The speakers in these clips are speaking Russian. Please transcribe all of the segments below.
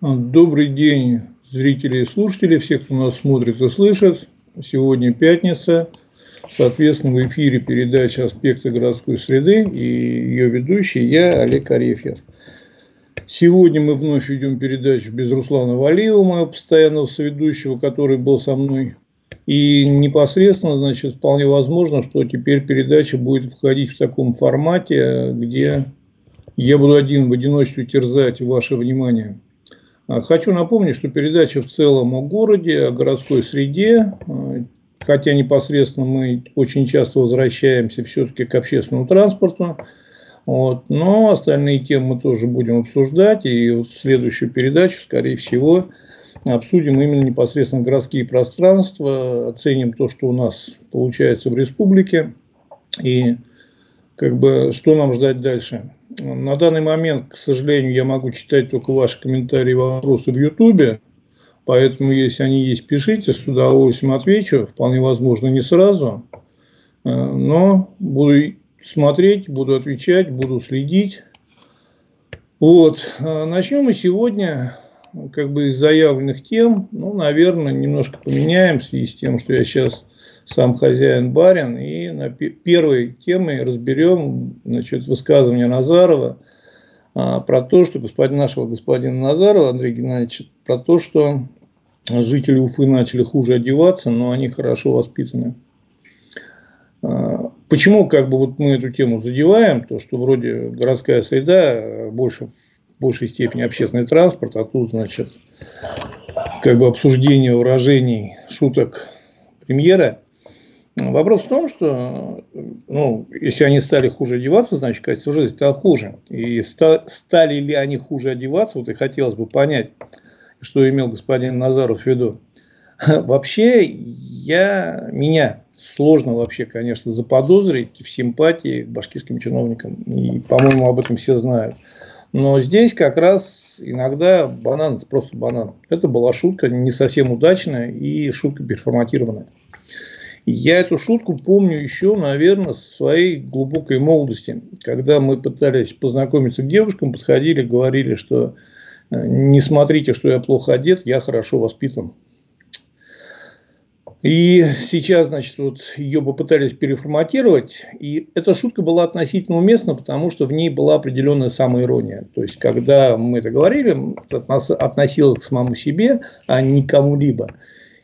Добрый день, зрители и слушатели, все, кто нас смотрит и слышит. Сегодня пятница, соответственно, в эфире передача «Аспекты городской среды» и ее ведущий я, Олег Арефьев. Сегодня мы вновь ведем передачу без Руслана Валиева, моего постоянного соведущего, который был со мной. И непосредственно, значит, вполне возможно, что теперь передача будет входить в таком формате, где я буду один в одиночестве терзать ваше внимание. А, хочу напомнить, что передача в целом о городе, о городской среде, а, хотя непосредственно мы очень часто возвращаемся все-таки к общественному транспорту, вот, но остальные темы мы тоже будем обсуждать, и в следующую передачу, скорее всего, обсудим именно непосредственно городские пространства, оценим то, что у нас получается в республике, и как бы что нам ждать дальше. На данный момент, к сожалению, я могу читать только ваши комментарии и вопросы в Ютубе. Поэтому, если они есть, пишите, с удовольствием отвечу. Вполне возможно, не сразу. Э, но буду смотреть, буду отвечать, буду следить. Вот. Э, начнем мы сегодня как бы из заявленных тем, ну, наверное, немножко поменяем в связи с тем, что я сейчас сам хозяин барин. И на первой темой разберем значит, высказывание Назарова а, про то, что господин, нашего господина Назарова, Андрей Геннадьевич, про то, что жители Уфы начали хуже одеваться, но они хорошо воспитаны. А, почему как бы вот мы эту тему задеваем, то что вроде городская среда больше в большей степени общественный транспорт, а тут, значит, как бы обсуждение выражений, шуток премьера. Вопрос в том, что ну, если они стали хуже одеваться, значит, качество жизни стало хуже. И ста, стали ли они хуже одеваться, вот и хотелось бы понять, что имел господин Назаров в виду. Вообще, я, меня сложно вообще, конечно, заподозрить в симпатии к башкирским чиновникам. И, по-моему, об этом все знают. Но здесь как раз иногда банан – это просто банан. Это была шутка не совсем удачная и шутка переформатированная. Я эту шутку помню еще, наверное, со своей глубокой молодости, когда мы пытались познакомиться к девушкам, подходили, говорили, что э, не смотрите, что я плохо одет, я хорошо воспитан. И сейчас, значит, вот ее попытались переформатировать, и эта шутка была относительно уместна, потому что в ней была определенная самоирония. То есть, когда мы это говорили, это относилось к самому себе, а не кому-либо.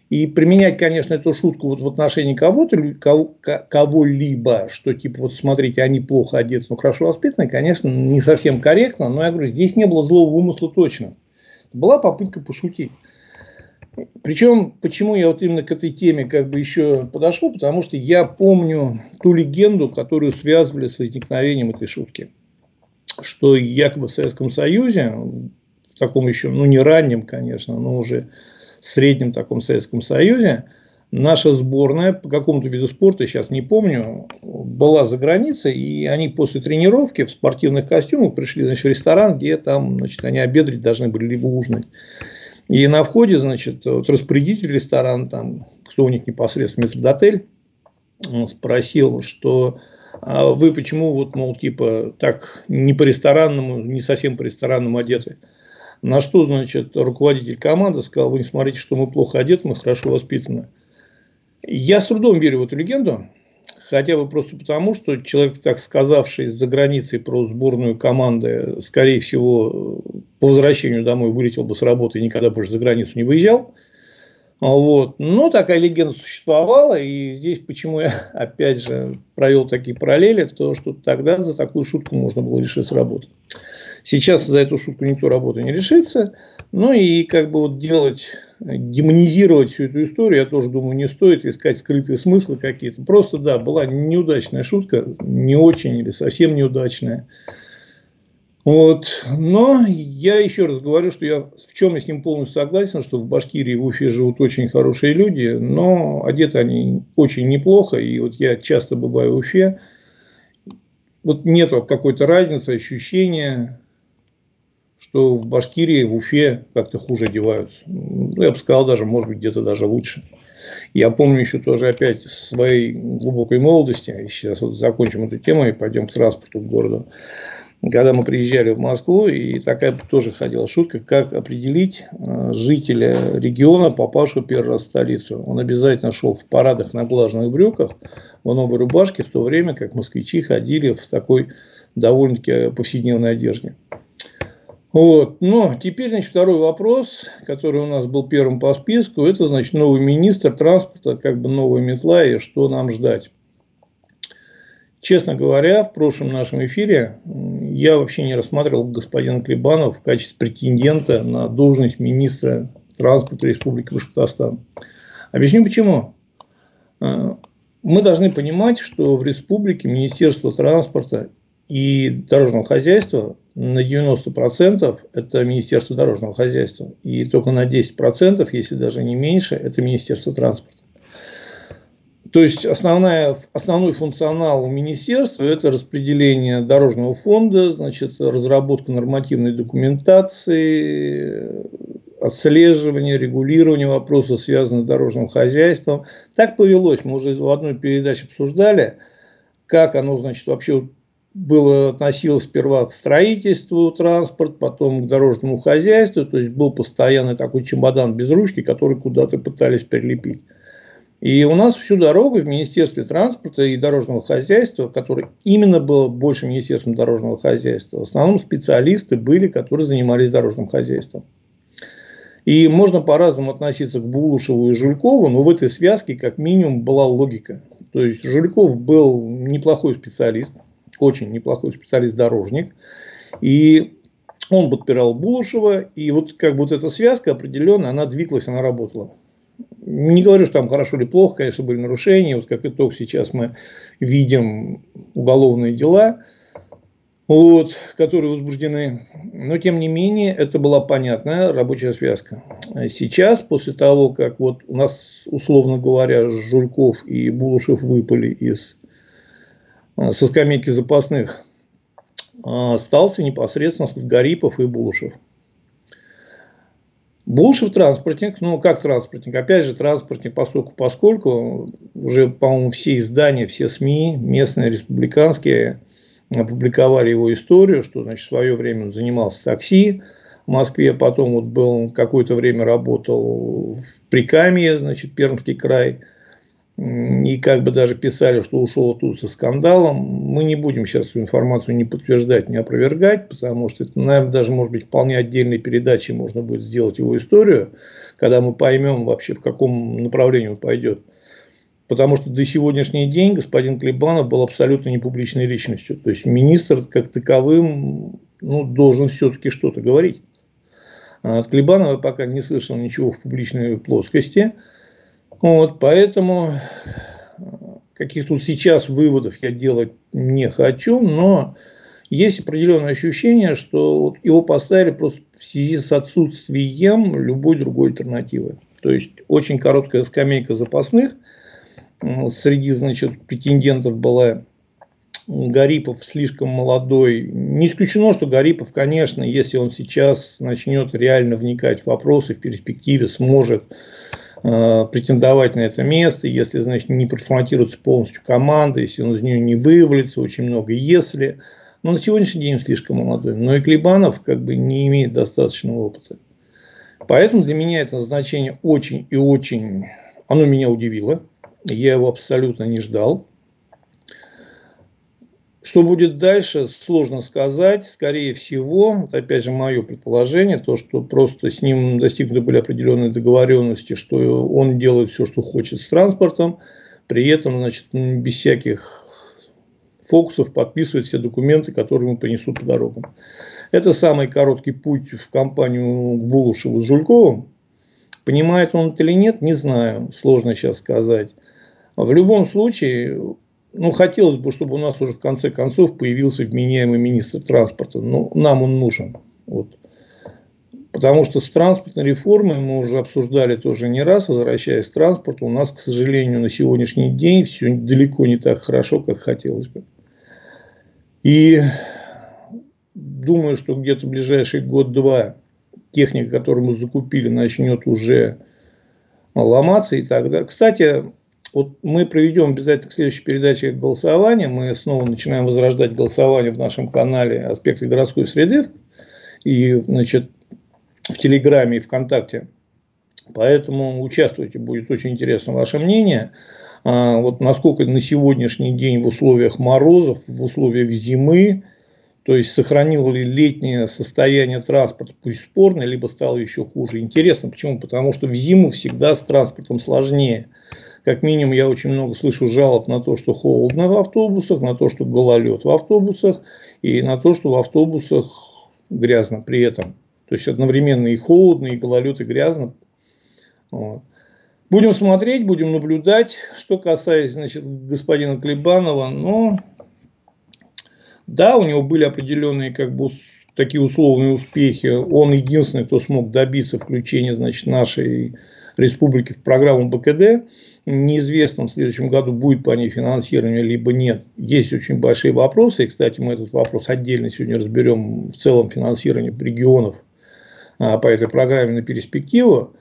И применять, конечно, эту шутку вот в отношении кого-то, кого-либо, что типа, вот смотрите, они плохо одеты, но хорошо воспитаны, конечно, не совсем корректно, но я говорю, здесь не было злого умысла точно. Была попытка пошутить. Причем, почему я вот именно к этой теме как бы еще подошел, потому что я помню ту легенду, которую связывали с возникновением этой шутки. Что якобы в Советском Союзе, в таком еще, ну не раннем, конечно, но уже среднем таком Советском Союзе, наша сборная по какому-то виду спорта, сейчас не помню, была за границей, и они после тренировки в спортивных костюмах пришли значит, в ресторан, где там значит, они обедать должны были либо ужинать. И на входе, значит, вот распорядитель ресторана, там, кто у них непосредственно метрдотель, спросил, что а вы почему вот, мол, типа, так не по ресторанному, не совсем по ресторанному одеты? На что, значит, руководитель команды сказал, вы не смотрите, что мы плохо одеты, мы хорошо воспитаны. Я с трудом верю в эту легенду, хотя бы просто потому, что человек, так сказавший за границей про сборную команды, скорее всего, по возвращению домой вылетел бы с работы и никогда больше за границу не выезжал. Вот. Но такая легенда существовала, и здесь почему я, опять же, провел такие параллели, то, что тогда за такую шутку можно было лишиться работы. Сейчас за эту шутку никто работы не решится. Ну и как бы вот делать, демонизировать всю эту историю, я тоже думаю, не стоит искать скрытые смыслы какие-то. Просто, да, была неудачная шутка, не очень или совсем неудачная. Вот. Но я еще раз говорю, что я в чем я с ним полностью согласен, что в Башкирии, в Уфе живут очень хорошие люди, но одеты они очень неплохо. И вот я часто бываю в Уфе, вот нет какой-то разницы, ощущения, что в Башкирии, в Уфе как-то хуже одеваются. Ну, я бы сказал, даже, может быть, где-то даже лучше. Я помню еще тоже опять своей глубокой молодости, сейчас вот закончим эту тему и пойдем к транспорту, к городу. когда мы приезжали в Москву, и такая тоже ходила шутка, как определить э, жителя региона, попавшего первый раз в столицу. Он обязательно шел в парадах на глаженных брюках, в новой рубашке, в то время как москвичи ходили в такой довольно-таки повседневной одежде. Вот. Но теперь, значит, второй вопрос, который у нас был первым по списку, это, значит, новый министр транспорта, как бы новая метла и что нам ждать. Честно говоря, в прошлом нашем эфире я вообще не рассматривал господина Клебанова в качестве претендента на должность министра транспорта Республики Башкортостан. Объясню почему. А, мы должны понимать, что в республике Министерство транспорта и дорожного хозяйства на 90% это Министерство дорожного хозяйства. И только на 10%, если даже не меньше, это Министерство транспорта. То есть основная, основной функционал министерства – это распределение дорожного фонда, значит, разработка нормативной документации, отслеживание, регулирование вопросов, связанных с дорожным хозяйством. Так повелось, мы уже в одной передаче обсуждали, как оно, значит, вообще было относилось сперва к строительству транспорт, потом к дорожному хозяйству, то есть был постоянный такой чемодан без ручки, который куда-то пытались прилепить. И у нас всю дорогу в Министерстве транспорта и дорожного хозяйства, которое именно было больше Министерством дорожного хозяйства, в основном специалисты были, которые занимались дорожным хозяйством. И можно по-разному относиться к Булушеву и Жулькову, но в этой связке как минимум была логика. То есть Жульков был неплохой специалист, очень неплохой специалист-дорожник. И он подпирал Булушева, и вот как бы вот эта связка определенно, она двигалась, она работала. Не говорю, что там хорошо или плохо, конечно, были нарушения. Вот как итог сейчас мы видим уголовные дела, вот, которые возбуждены. Но, тем не менее, это была понятная рабочая связка. Сейчас, после того, как вот у нас, условно говоря, Жульков и Булушев выпали из со скамейки запасных, э, остался непосредственно Гарипов и Булушев. Булшев транспортник, ну как транспортник, опять же транспортник, поскольку, поскольку уже, по-моему, все издания, все СМИ, местные, республиканские, опубликовали его историю, что, значит, в свое время он занимался такси в Москве, потом вот был какое-то время работал в Прикамье, значит, Пермский край – и как бы даже писали, что ушел тут со скандалом. Мы не будем сейчас эту информацию не подтверждать, не опровергать, потому что это, наверное, даже, может быть, вполне отдельной передачей можно будет сделать его историю, когда мы поймем вообще, в каком направлении он пойдет. Потому что до сегодняшний день господин Клебанов был абсолютно не публичной личностью. То есть министр как таковым ну, должен все-таки что-то говорить. А с Клебанова я пока не слышал ничего в публичной плоскости. Вот, поэтому каких тут сейчас выводов я делать не хочу, но есть определенное ощущение, что вот его поставили просто в связи с отсутствием любой другой альтернативы. То есть очень короткая скамейка запасных. Среди значит, претендентов была Гарипов слишком молодой. Не исключено, что Гарипов, конечно, если он сейчас начнет реально вникать в вопросы, в перспективе сможет претендовать на это место, если, значит, не проформатируется полностью команда, если он из нее не вывалится, очень много если. Но на сегодняшний день он слишком молодой. Но и Клебанов как бы не имеет достаточного опыта. Поэтому для меня это назначение очень и очень, оно меня удивило. Я его абсолютно не ждал. Что будет дальше, сложно сказать. Скорее всего, опять же, мое предположение, то, что просто с ним достигнуты были определенные договоренности, что он делает все, что хочет с транспортом, при этом, значит, без всяких фокусов подписывает все документы, которые ему принесут по дорогам. Это самый короткий путь в компанию к Булушеву с Жульковым. Понимает он это или нет, не знаю, сложно сейчас сказать. В любом случае, ну, хотелось бы, чтобы у нас уже в конце концов появился вменяемый министр транспорта. Но ну, нам он нужен. Вот. Потому что с транспортной реформой мы уже обсуждали тоже не раз, возвращаясь к транспорту, у нас, к сожалению, на сегодняшний день все далеко не так хорошо, как хотелось бы. И думаю, что где-то ближайший год-два техника, которую мы закупили, начнет уже ломаться и так далее. Кстати, Вот мы проведем обязательно к следующей передаче голосование. Мы снова начинаем возрождать голосование в нашем канале «Аспекты городской среды» и значит, в Телеграме и ВКонтакте. Поэтому участвуйте, будет очень интересно ваше мнение. А, вот насколько на сегодняшний день в условиях морозов, в условиях зимы, то есть сохранило ли летнее состояние транспорта, пусть спорное, либо стало еще хуже. Интересно, почему? Потому что в зиму всегда с транспортом сложнее. Как минимум, я очень много слышу жалоб на то, что холодно в автобусах, на то, что гололед в автобусах, и на то, что в автобусах грязно при этом. То есть одновременно и холодно, и гололед, и грязно. Вот. Будем смотреть, будем наблюдать. Что касается значит, господина Клебанова, ну, да, у него были определенные как бы такие условные успехи. Он единственный, кто смог добиться включения значит, нашей республики в программу БКД. Неизвестно, в следующем году будет по ней финансирование, либо нет. Есть очень большие вопросы. И, кстати, мы этот вопрос отдельно сегодня разберем в целом финансирование регионов а, по этой программе на перспективу.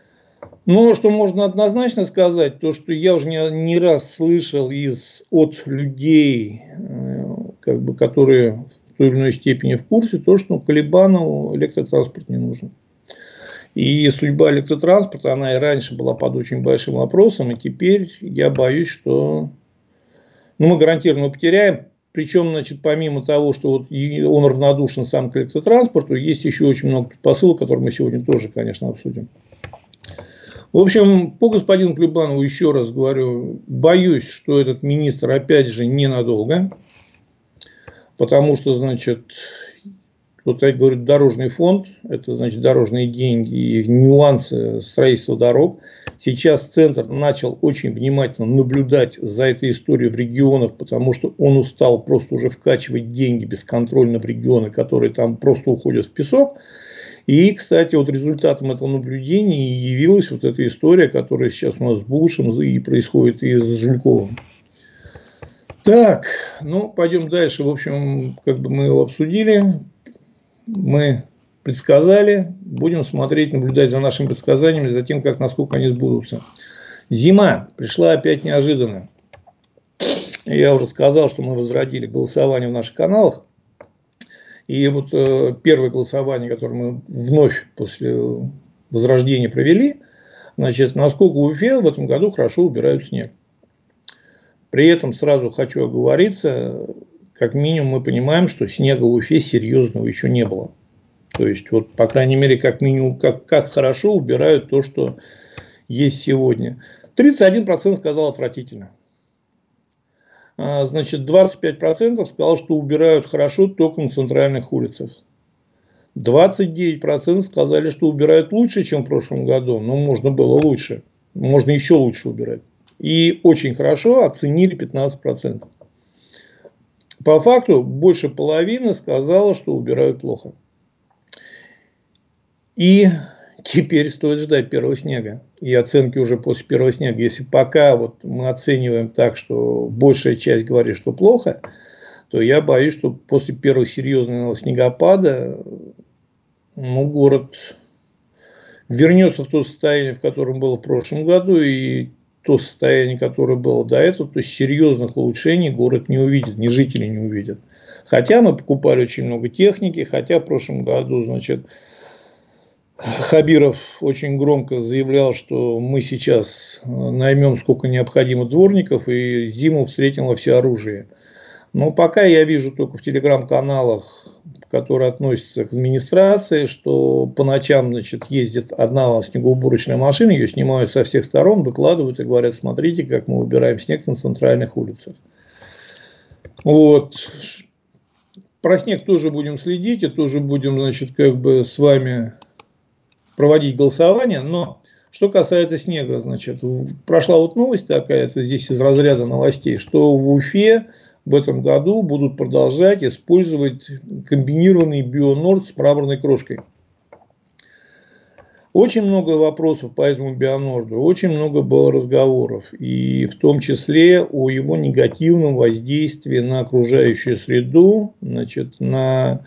Но что можно однозначно сказать, то что я уже не, не раз слышал из, от людей, э, как бы, которые в той или иной степени в курсе, то, что Колебанову электротранспорт не нужен. И судьба электротранспорта, она и раньше была под очень большим вопросом, и теперь я боюсь, что ну, мы гарантированно потеряем. Причем, значит, помимо того, что вот он равнодушен сам к электротранспорту, есть еще очень много предпосылок, которые мы сегодня тоже, конечно, обсудим. В общем, по господину Клебанову еще раз говорю, боюсь, что этот министр опять же ненадолго, потому что, значит, вот я говорю, дорожный фонд, это значит дорожные деньги и нюансы строительства дорог. Сейчас центр начал очень внимательно наблюдать за этой историей в регионах, потому что он устал просто уже вкачивать деньги бесконтрольно в регионы, которые там просто уходят в песок. И, кстати, вот результатом этого наблюдения явилась вот эта история, которая сейчас у нас с Бушем и происходит и с Жильковым. Так, ну, пойдем дальше. В общем, как бы мы его обсудили, мы предсказали, будем смотреть, наблюдать за нашими предсказаниями, за тем, как, насколько они сбудутся. Зима пришла опять неожиданно. Я уже сказал, что мы возродили голосование в наших каналах. И вот э, первое голосование, которое мы вновь после возрождения провели, значит, насколько в Уфе в этом году хорошо убирают снег. При этом сразу хочу оговориться, как минимум мы понимаем, что снега в Уфе серьезного еще не было. То есть, вот, по крайней мере, как минимум, как, как хорошо убирают то, что есть сегодня. 31% сказал отвратительно. А, значит, 25% сказал, что убирают хорошо только на центральных улицах. 29% сказали, что убирают лучше, чем в прошлом году, но можно было лучше. Можно еще лучше убирать. И очень хорошо оценили 15%. По факту больше половины сказала, что убирают плохо. И теперь стоит ждать первого снега. И оценки уже после первого снега. Если пока вот мы оцениваем так, что большая часть говорит, что плохо, то я боюсь, что после первого серьезного снегопада ну, город вернется в то состояние, в котором было в прошлом году, и то состояние, которое было до этого, то серьезных улучшений город не увидит, ни жители не увидят. Хотя мы покупали очень много техники, хотя в прошлом году, значит, Хабиров очень громко заявлял, что мы сейчас наймем сколько необходимо дворников и зиму встретим во всеоружии. Но пока я вижу только в телеграм-каналах, которые относятся к администрации, что по ночам значит, ездит одна снегоуборочная машина, ее снимают со всех сторон, выкладывают и говорят, смотрите, как мы убираем снег на центральных улицах. Вот. Про снег тоже будем следить и тоже будем значит, как бы с вами проводить голосование, но что касается снега, значит, прошла вот новость такая, это здесь из разряда новостей, что в Уфе в этом году будут продолжать использовать комбинированный бионорд с мраморной крошкой. Очень много вопросов по этому бионорду, очень много было разговоров, и в том числе о его негативном воздействии на окружающую среду, значит, на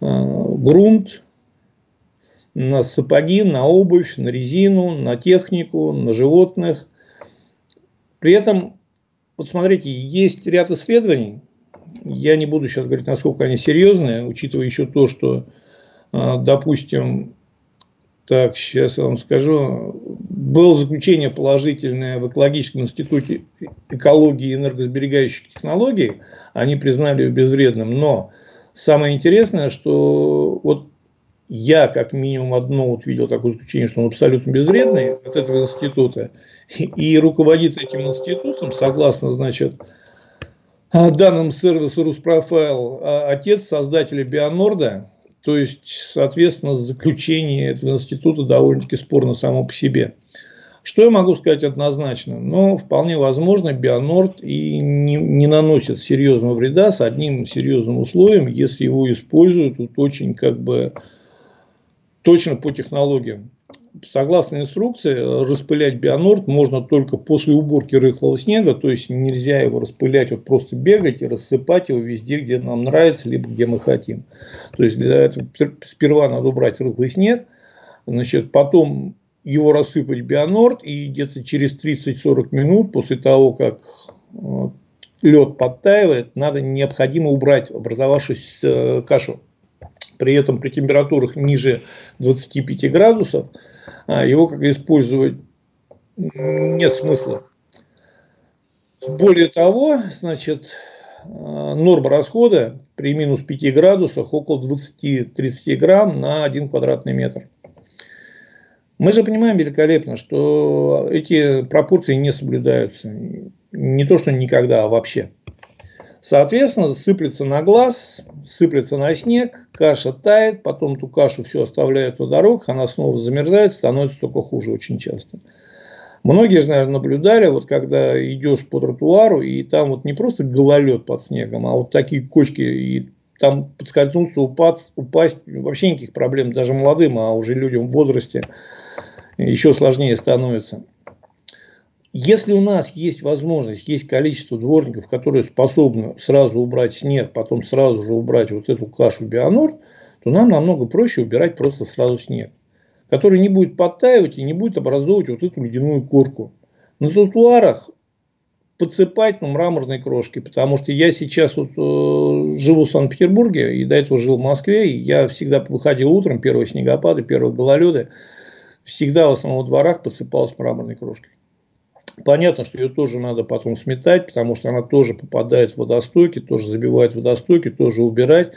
э, грунт, на сапоги, на обувь, на резину, на технику, на животных. При этом, вот смотрите, есть ряд исследований, я не буду сейчас говорить, насколько они серьезные, учитывая еще то, что, а, допустим, так, сейчас я вам скажу, было заключение положительное в экологическом институте экологии и энергосберегающих технологий, они признали его безвредным, но самое интересное, что вот я как минимум одно вот видел такое заключение, что он абсолютно безвредный от этого института, и руководит этим институтом, согласно, значит, данным сервиса Руспрофайл, а отец создателя Бионорда, то есть, соответственно, заключение этого института довольно-таки спорно само по себе. Что я могу сказать однозначно? Ну, вполне возможно, Бионорд и не, не наносит серьезного вреда с одним серьезным условием, если его используют вот очень как бы точно по технологиям. Согласно инструкции, распылять бионорд можно только после уборки рыхлого снега, то есть нельзя его распылять, вот просто бегать и рассыпать его везде, где нам нравится, либо где мы хотим. То есть для этого сперва надо убрать рыхлый снег, значит, потом его рассыпать бионорд, и где-то через 30-40 минут после того, как э, лед подтаивает, надо необходимо убрать образовавшуюся э, кашу. При этом при температурах ниже 25 градусов а, его как использовать нет смысла. Более того, значит, а, норма расхода при минус 5 градусах около 20-30 грамм на 1 квадратный метр. Мы же понимаем великолепно, что эти пропорции не соблюдаются. Не то, что никогда, а вообще. Соответственно, сыплется на глаз, сыплется на снег, каша тает, потом эту кашу все оставляют на дорогах, она снова замерзает, становится только хуже очень часто. Многие же, наверное, наблюдали, вот когда идешь по тротуару, и там вот не просто гололед под снегом, а вот такие кочки, и там подскользнуться, упасть, упасть, вообще никаких проблем, даже молодым, а уже людям в возрасте еще сложнее становится. Если у нас есть возможность, есть количество дворников, которые способны сразу убрать снег, потом сразу же убрать вот эту кашу бионор, то нам намного проще убирать просто сразу снег, который не будет подтаивать и не будет образовывать вот эту ледяную корку. На тротуарах подсыпать ну, мраморной крошки, потому что я сейчас вот, э, живу в Санкт-Петербурге и до этого жил в Москве, и я всегда выходил утром, первые снегопады, первые гололеды, всегда в основном во дворах подсыпалась мраморной крошкой. Понятно, что ее тоже надо потом сметать, потому что она тоже попадает в водостоки, тоже забивает водостоки, тоже убирать.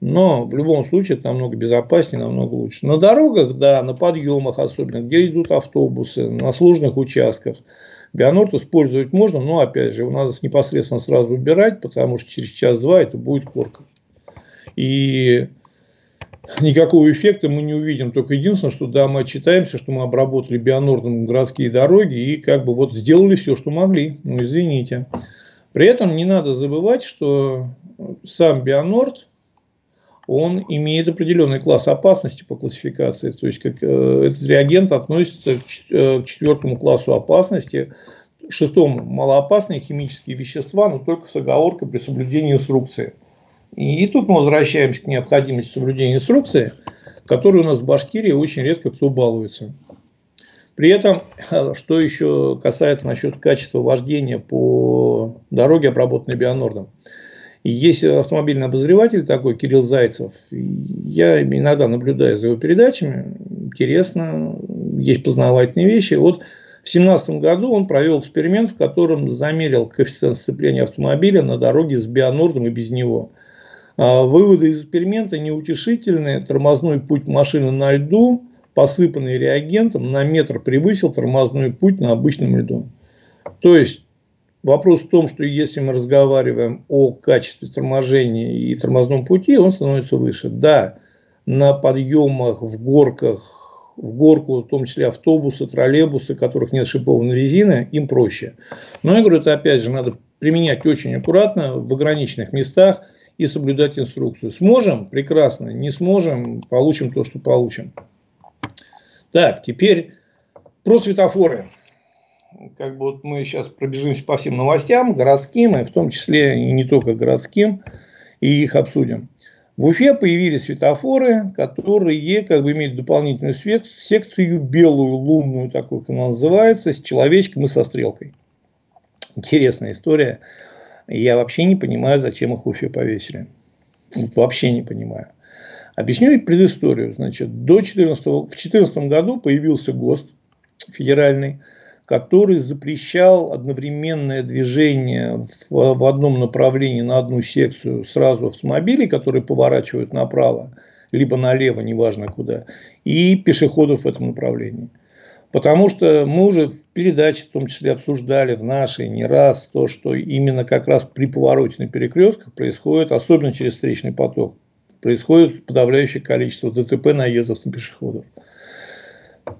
Но в любом случае это намного безопаснее, намного лучше. На дорогах, да, на подъемах особенно, где идут автобусы, на сложных участках. Бионорд использовать можно, но опять же его надо непосредственно сразу убирать, потому что через час-два это будет корка. И никакого эффекта мы не увидим. Только единственное, что да, мы отчитаемся, что мы обработали бионордом городские дороги и как бы вот сделали все, что могли. Ну, извините. При этом не надо забывать, что сам бионорд, он имеет определенный класс опасности по классификации. То есть, как, э, этот реагент относится к, э, к четвертому классу опасности, шестому малоопасные химические вещества, но только с оговоркой при соблюдении инструкции. И тут мы возвращаемся к необходимости соблюдения инструкции, которой у нас в Башкирии очень редко кто балуется. При этом, что еще касается насчет качества вождения по дороге, обработанной бионордом. Есть автомобильный обозреватель такой, Кирилл Зайцев. Я иногда наблюдаю за его передачами. Интересно, есть познавательные вещи. Вот в 2017 году он провел эксперимент, в котором замерил коэффициент сцепления автомобиля на дороге с бионордом и без него – выводы из эксперимента неутешительные. Тормозной путь машины на льду, посыпанный реагентом, на метр превысил тормозной путь на обычном льду. То есть, вопрос в том, что если мы разговариваем о качестве торможения и тормозном пути, он становится выше. Да, на подъемах, в горках, в горку, в том числе автобусы, троллейбусы, которых нет шипованной резины, им проще. Но я говорю, это опять же надо применять очень аккуратно в ограниченных местах – и соблюдать инструкцию. Сможем? Прекрасно. Не сможем? Получим то, что получим. Так, теперь про светофоры. Как бы вот мы сейчас пробежимся по всем новостям, городским, и в том числе и не только городским, и их обсудим. В Уфе появились светофоры, которые как бы имеют дополнительную секцию белую, лунную, такую как она называется, с человечком и со стрелкой. интересная история. Я вообще не понимаю, зачем их в Уфе повесили. Вот вообще не понимаю. Объясню предысторию. Значит, до 14, в 2014 году появился ГОСТ федеральный, который запрещал одновременное движение в, в одном направлении на одну секцию сразу автомобилей, которые поворачивают направо, либо налево, неважно куда, и пешеходов в этом направлении. Потому что мы уже в передаче в том числе обсуждали в нашей не раз то, что именно как раз при повороте на перекрестках происходит, особенно через встречный поток, происходит подавляющее количество ДТП наездов на пешеходов.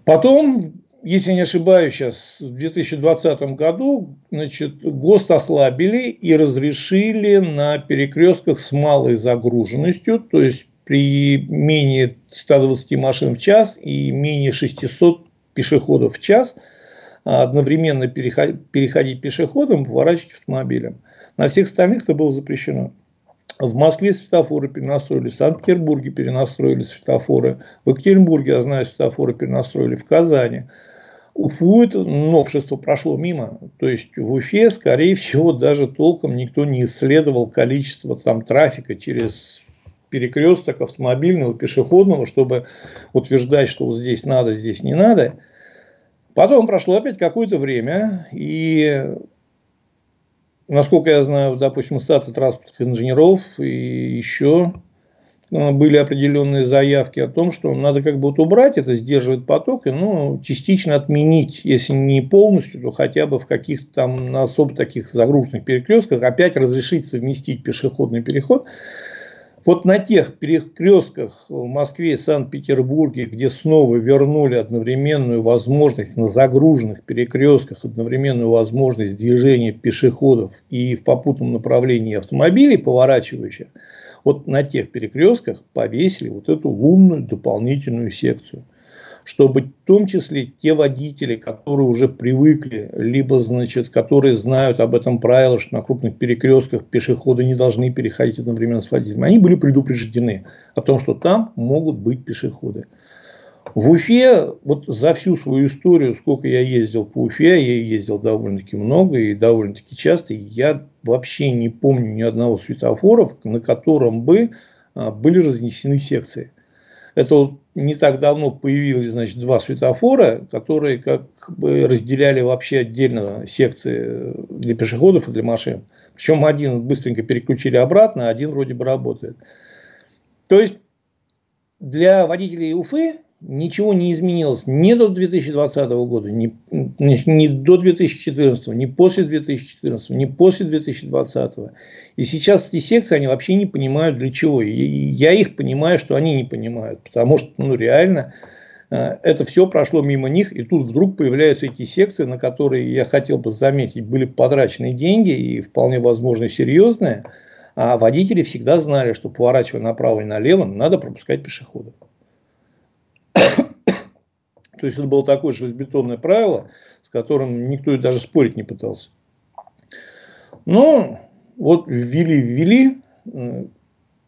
Потом, если не ошибаюсь, сейчас в 2020 году значит, ГОСТ ослабили и разрешили на перекрестках с малой загруженностью, то есть при менее 120 машин в час и менее 600 пешеходов в час одновременно переходить пешеходом, поворачивать автомобилем. На всех остальных это было запрещено. В Москве светофоры перенастроили, в Санкт-Петербурге перенастроили светофоры, в Екатеринбурге, я знаю, светофоры перенастроили, в Казани. Уфу это новшество прошло мимо. То есть в Уфе, скорее всего, даже толком никто не исследовал количество там трафика через перекресток автомобильного, пешеходного, чтобы утверждать, что вот здесь надо, здесь не надо. Потом прошло опять какое-то время, и насколько я знаю, допустим, ассоциация транспортных инженеров и еще э, были определенные заявки о том, что надо как бы вот убрать это, сдерживать поток, и ну, частично отменить, если не полностью, то хотя бы в каких-то там на особо таких загруженных перекрестках опять разрешить совместить пешеходный переход вот на тех перекрестках в Москве и Санкт-Петербурге, где снова вернули одновременную возможность на загруженных перекрестках, одновременную возможность движения пешеходов и в попутном направлении автомобилей, поворачивающих, вот на тех перекрестках повесили вот эту лунную дополнительную секцию – чтобы в том числе те водители, которые уже привыкли, либо, значит, которые знают об этом правило, что на крупных перекрестках пешеходы не должны переходить одновременно с водителем, они были предупреждены о том, что там могут быть пешеходы. В Уфе, вот за всю свою историю, сколько я ездил по Уфе, я ездил довольно-таки много и довольно-таки часто, я вообще не помню ни одного светофора, на котором бы а, были разнесены секции. Это вот не так давно появились, значит, два светофора, которые как бы разделяли вообще отдельно секции для пешеходов и для машин. Причем один быстренько переключили обратно, а один вроде бы работает. То есть для водителей Уфы ничего не изменилось ни до 2020 года, ни, ни до 2014, ни после 2014, ни после 2020. И сейчас эти секции, они вообще не понимают для чего. И я их понимаю, что они не понимают. Потому что ну, реально э, это все прошло мимо них. И тут вдруг появляются эти секции, на которые, я хотел бы заметить, были потрачены деньги и вполне возможно серьезные. А водители всегда знали, что поворачивая направо и налево, надо пропускать пешеходов. То есть, это было такое железобетонное правило, с которым никто и даже спорить не пытался. Но вот ввели, ввели,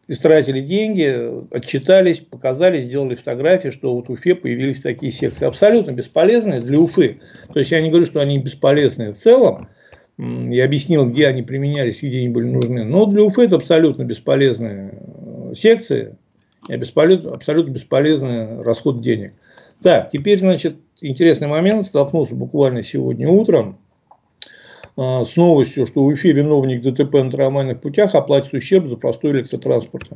истратили деньги, отчитались, показали, сделали фотографии, что вот в Уфе появились такие секции. Абсолютно бесполезные для Уфы. То есть, я не говорю, что они бесполезные в целом. Я объяснил, где они применялись, где они были нужны. Но для Уфы это абсолютно бесполезные э, секции и абсолютно, абсолютно бесполезный расход денег. Так, теперь, значит, интересный момент. Столкнулся буквально сегодня утром э, с новостью, что в Уфе виновник ДТП на трамвайных путях оплатит ущерб за простой электротранспорт.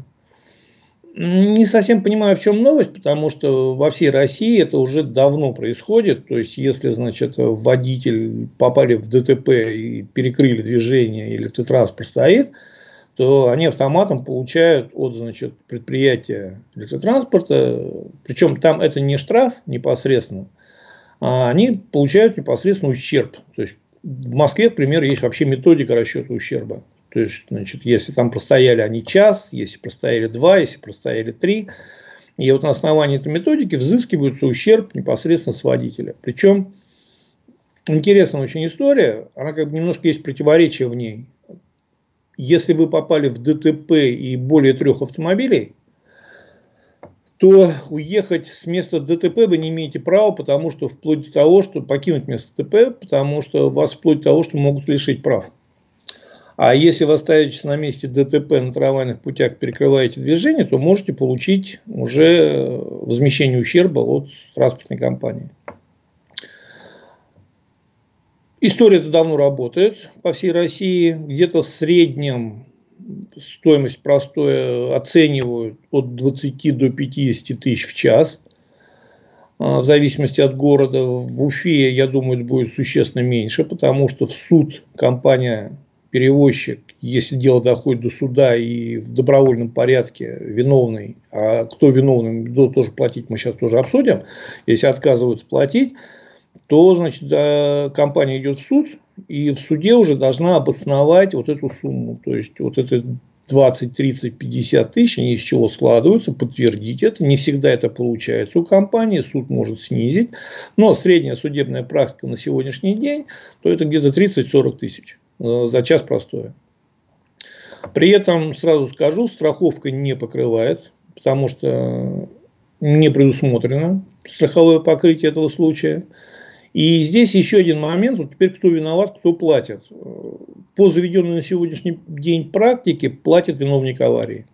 Не совсем понимаю, в чем новость, потому что во всей России это уже давно происходит. То есть, если, значит, водитель попали в ДТП и перекрыли движение, или электротранспорт стоит, то они автоматом получают от значит, предприятия электротранспорта, причем там это не штраф непосредственно, а они получают непосредственно ущерб. То есть в Москве, к примеру, есть вообще методика расчета ущерба. То есть, значит, если там простояли они час, если простояли два, если простояли три, и вот на основании этой методики взыскивается ущерб непосредственно с водителя. Причем интересная очень история, она как бы немножко есть противоречие в ней если вы попали в ДТП и более трех автомобилей, то уехать с места ДТП вы не имеете права, потому что вплоть до того, что покинуть место ДТП, потому что вас вплоть до того, что могут лишить прав. А если вы остаетесь на месте ДТП на трамвайных путях, перекрываете движение, то можете получить уже возмещение ущерба от транспортной компании. История это давно работает по всей России. Где-то в среднем стоимость простое оценивают от 20 до 50 тысяч в час. А, в зависимости от города. В Уфе, я думаю, это будет существенно меньше, потому что в суд компания перевозчик, если дело доходит до суда и в добровольном порядке виновный, а кто виновный, тоже платить мы сейчас тоже обсудим, если отказываются платить, то, значит, компания идет в суд, и в суде уже должна обосновать вот эту сумму. То есть, вот это 20, 30, 50 тысяч, они из чего складываются, подтвердить это. Не всегда это получается у компании, суд может снизить. Но средняя судебная практика на сегодняшний день, то это где-то 30-40 тысяч э, за час простое. При этом, сразу скажу, страховка не покрывает, потому что не предусмотрено страховое покрытие этого случая. И здесь еще один момент, вот теперь кто виноват, кто платит. По заведенной на сегодняшний день практике платит виновник аварии.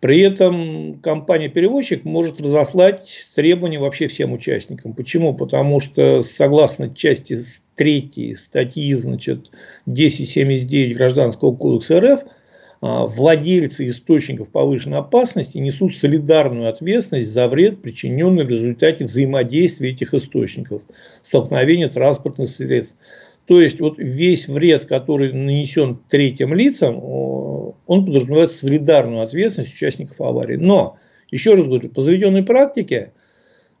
При этом компания-перевозчик может разослать требования вообще всем участникам. Почему? Потому что согласно части 3 статьи значит, 1079 Гражданского кодекса РФ – владельцы источников повышенной опасности несут солидарную ответственность за вред, причиненный в результате взаимодействия этих источников, столкновения транспортных средств. То есть вот весь вред, который нанесен третьим лицам, он подразумевает солидарную ответственность участников аварии. Но, еще раз говорю, по заведенной практике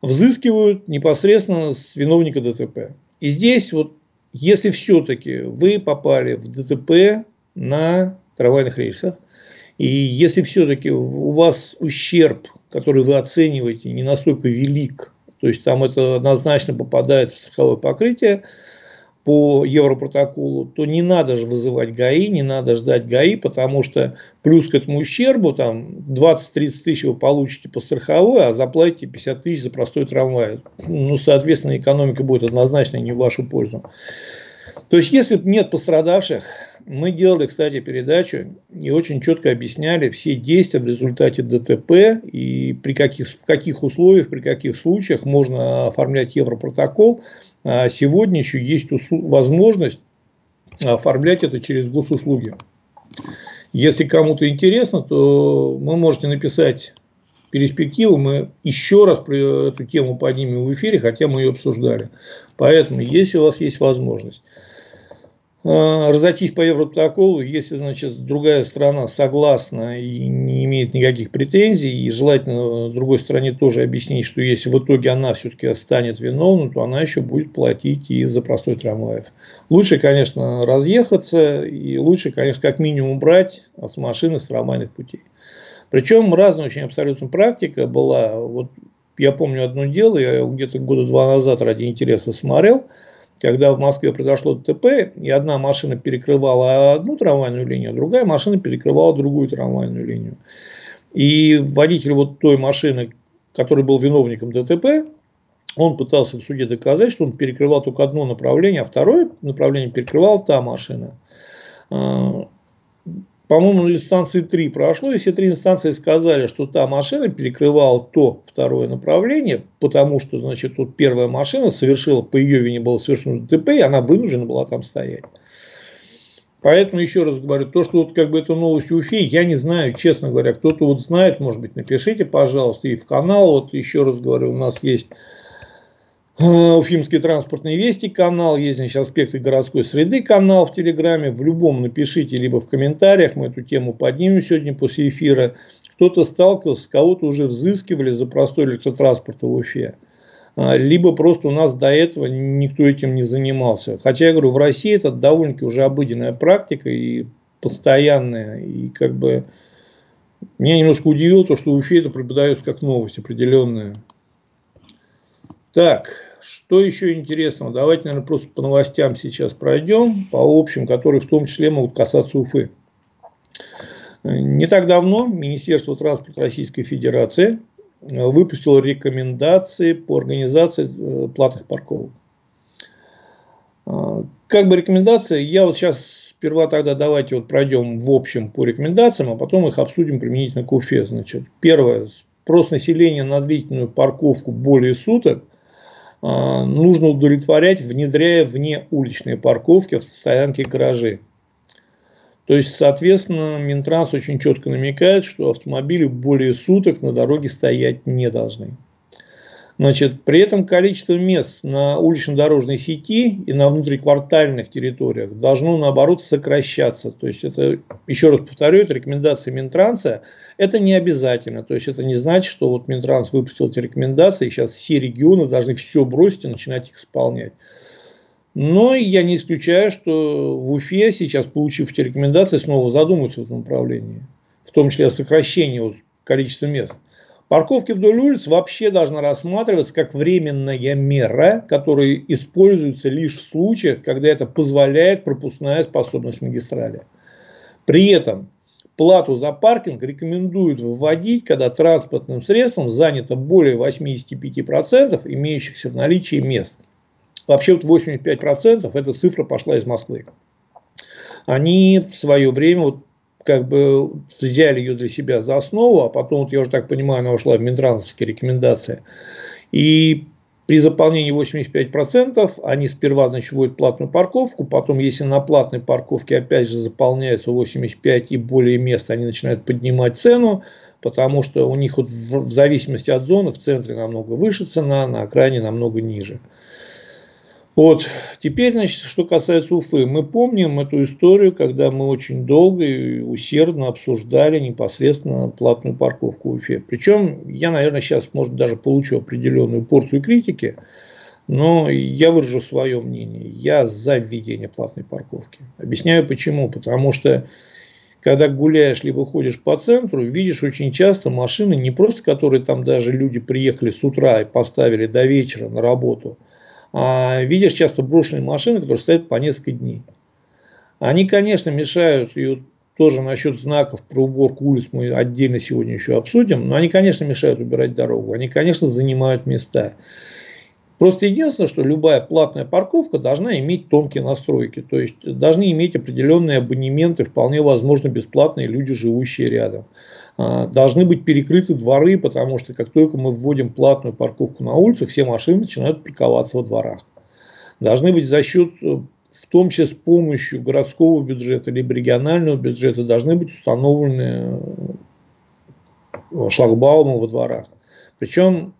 взыскивают непосредственно с виновника ДТП. И здесь вот, если все-таки вы попали в ДТП на трамвайных рельсах. И если все-таки у вас ущерб, который вы оцениваете, не настолько велик, то есть там это однозначно попадает в страховое покрытие по Европротоколу, то не надо же вызывать ГАИ, не надо ждать ГАИ, потому что плюс к этому ущербу там 20-30 тысяч вы получите по страховой, а заплатите 50 тысяч за простой трамвай. Ну, соответственно, экономика будет однозначно не в вашу пользу. То есть, если нет пострадавших, мы делали, кстати, передачу и очень четко объясняли все действия в результате ДТП и при каких, в каких условиях, при каких случаях можно оформлять Европротокол. А сегодня еще есть возможность оформлять это через госуслуги. Если кому-то интересно, то вы можете написать перспективу, мы еще раз эту тему поднимем в эфире, хотя мы ее обсуждали. Поэтому, если у вас есть возможность разойтись по Европротоколу, если, значит, другая страна согласна и не имеет никаких претензий, и желательно другой стране тоже объяснить, что если в итоге она все-таки станет виновной, то она еще будет платить и за простой трамваев. Лучше, конечно, разъехаться, и лучше, конечно, как минимум брать автомашины с трамвайных путей. Причем разная очень абсолютно практика была. Вот я помню одно дело, я где-то года два назад ради интереса смотрел – когда в Москве произошло ДТП, и одна машина перекрывала одну трамвайную линию, а другая машина перекрывала другую трамвайную линию. И водитель вот той машины, который был виновником ДТП, он пытался в суде доказать, что он перекрывал только одно направление, а второе направление перекрывала та машина. По-моему, инстанции 3 прошло, и все три инстанции сказали, что та машина перекрывала то второе направление, потому что, значит, тут первая машина совершила, по ее вине было совершено ДТП, и она вынуждена была там стоять. Поэтому, еще раз говорю, то, что вот как бы это новость Уфи, я не знаю, честно говоря, кто-то вот знает, может быть, напишите, пожалуйста, и в канал, вот еще раз говорю, у нас есть Уфимский транспортный вести канал, есть значит, аспекты городской среды канал в Телеграме. В любом напишите, либо в комментариях, мы эту тему поднимем сегодня после эфира. Кто-то сталкивался, кого-то уже взыскивали за простой электротранспорт в Уфе. А, либо просто у нас до этого никто этим не занимался. Хотя я говорю, в России это довольно-таки уже обыденная практика и постоянная. И как бы меня немножко удивило то, что в Уфе это преподается как новость определенная. Так, что еще интересного? Давайте, наверное, просто по новостям сейчас пройдем, по общим, которые в том числе могут касаться Уфы. Не так давно Министерство транспорта Российской Федерации выпустил рекомендации по организации э, платных парковок. А, как бы рекомендации, я вот сейчас сперва тогда давайте вот пройдем в общем по рекомендациям, а потом их обсудим применительно к Уфе. Значит, первое, спрос населения на длительную парковку более суток нужно удовлетворять, внедряя вне уличные парковки в стоянке гаражи. То есть, соответственно, Минтранс очень четко намекает, что автомобили более суток на дороге стоять не должны. Значит, при этом количество мест на улично-дорожной сети и на внутриквартальных территориях должно, наоборот, сокращаться. То есть, это, еще раз повторю, это рекомендация Минтранса. Это не обязательно. То есть, это не значит, что вот Минтранс выпустил эти рекомендации, и сейчас все регионы должны все бросить и начинать их исполнять. Но я не исключаю, что в Уфе сейчас, получив эти рекомендации, снова задумаются в этом направлении. В том числе о сокращении вот количества мест. Парковки вдоль улиц вообще должна рассматриваться как временная мера, которая используется лишь в случаях, когда это позволяет пропускная способность магистрали. При этом плату за паркинг рекомендуют вводить, когда транспортным средством занято более 85% имеющихся в наличии мест. Вообще вот 85% эта цифра пошла из Москвы. Они в свое время вот как бы взяли ее для себя за основу, а потом, вот я уже так понимаю, она ушла в Минтрансовские рекомендации. И при заполнении 85% они сперва значит, вводят платную парковку, потом, если на платной парковке опять же заполняется 85 и более мест, они начинают поднимать цену, потому что у них вот в, в зависимости от зоны в центре намного выше цена, на окраине намного ниже. Вот. Теперь, значит, что касается Уфы. Мы помним эту историю, когда мы очень долго и усердно обсуждали непосредственно платную парковку в Уфе. Причем я, наверное, сейчас, может, даже получу определенную порцию критики, но я выражу свое мнение. Я за введение платной парковки. Объясняю почему. Потому что когда гуляешь, либо ходишь по центру, видишь очень часто машины, не просто которые там даже люди приехали с утра и поставили до вечера на работу – видишь часто брошенные машины, которые стоят по несколько дней. Они, конечно, мешают, и вот тоже насчет знаков про уборку улиц мы отдельно сегодня еще обсудим, но они, конечно, мешают убирать дорогу, они, конечно, занимают места. Просто единственное, что любая платная парковка должна иметь тонкие настройки, то есть должны иметь определенные абонементы, вполне возможно бесплатные люди, живущие рядом. А, должны быть перекрыты дворы, потому что как только мы вводим платную парковку на улице, все машины начинают парковаться во дворах. Должны быть за счет, э, в том числе с помощью городского бюджета либо регионального бюджета, должны быть установлены э, шлагбаумы во дворах. Причем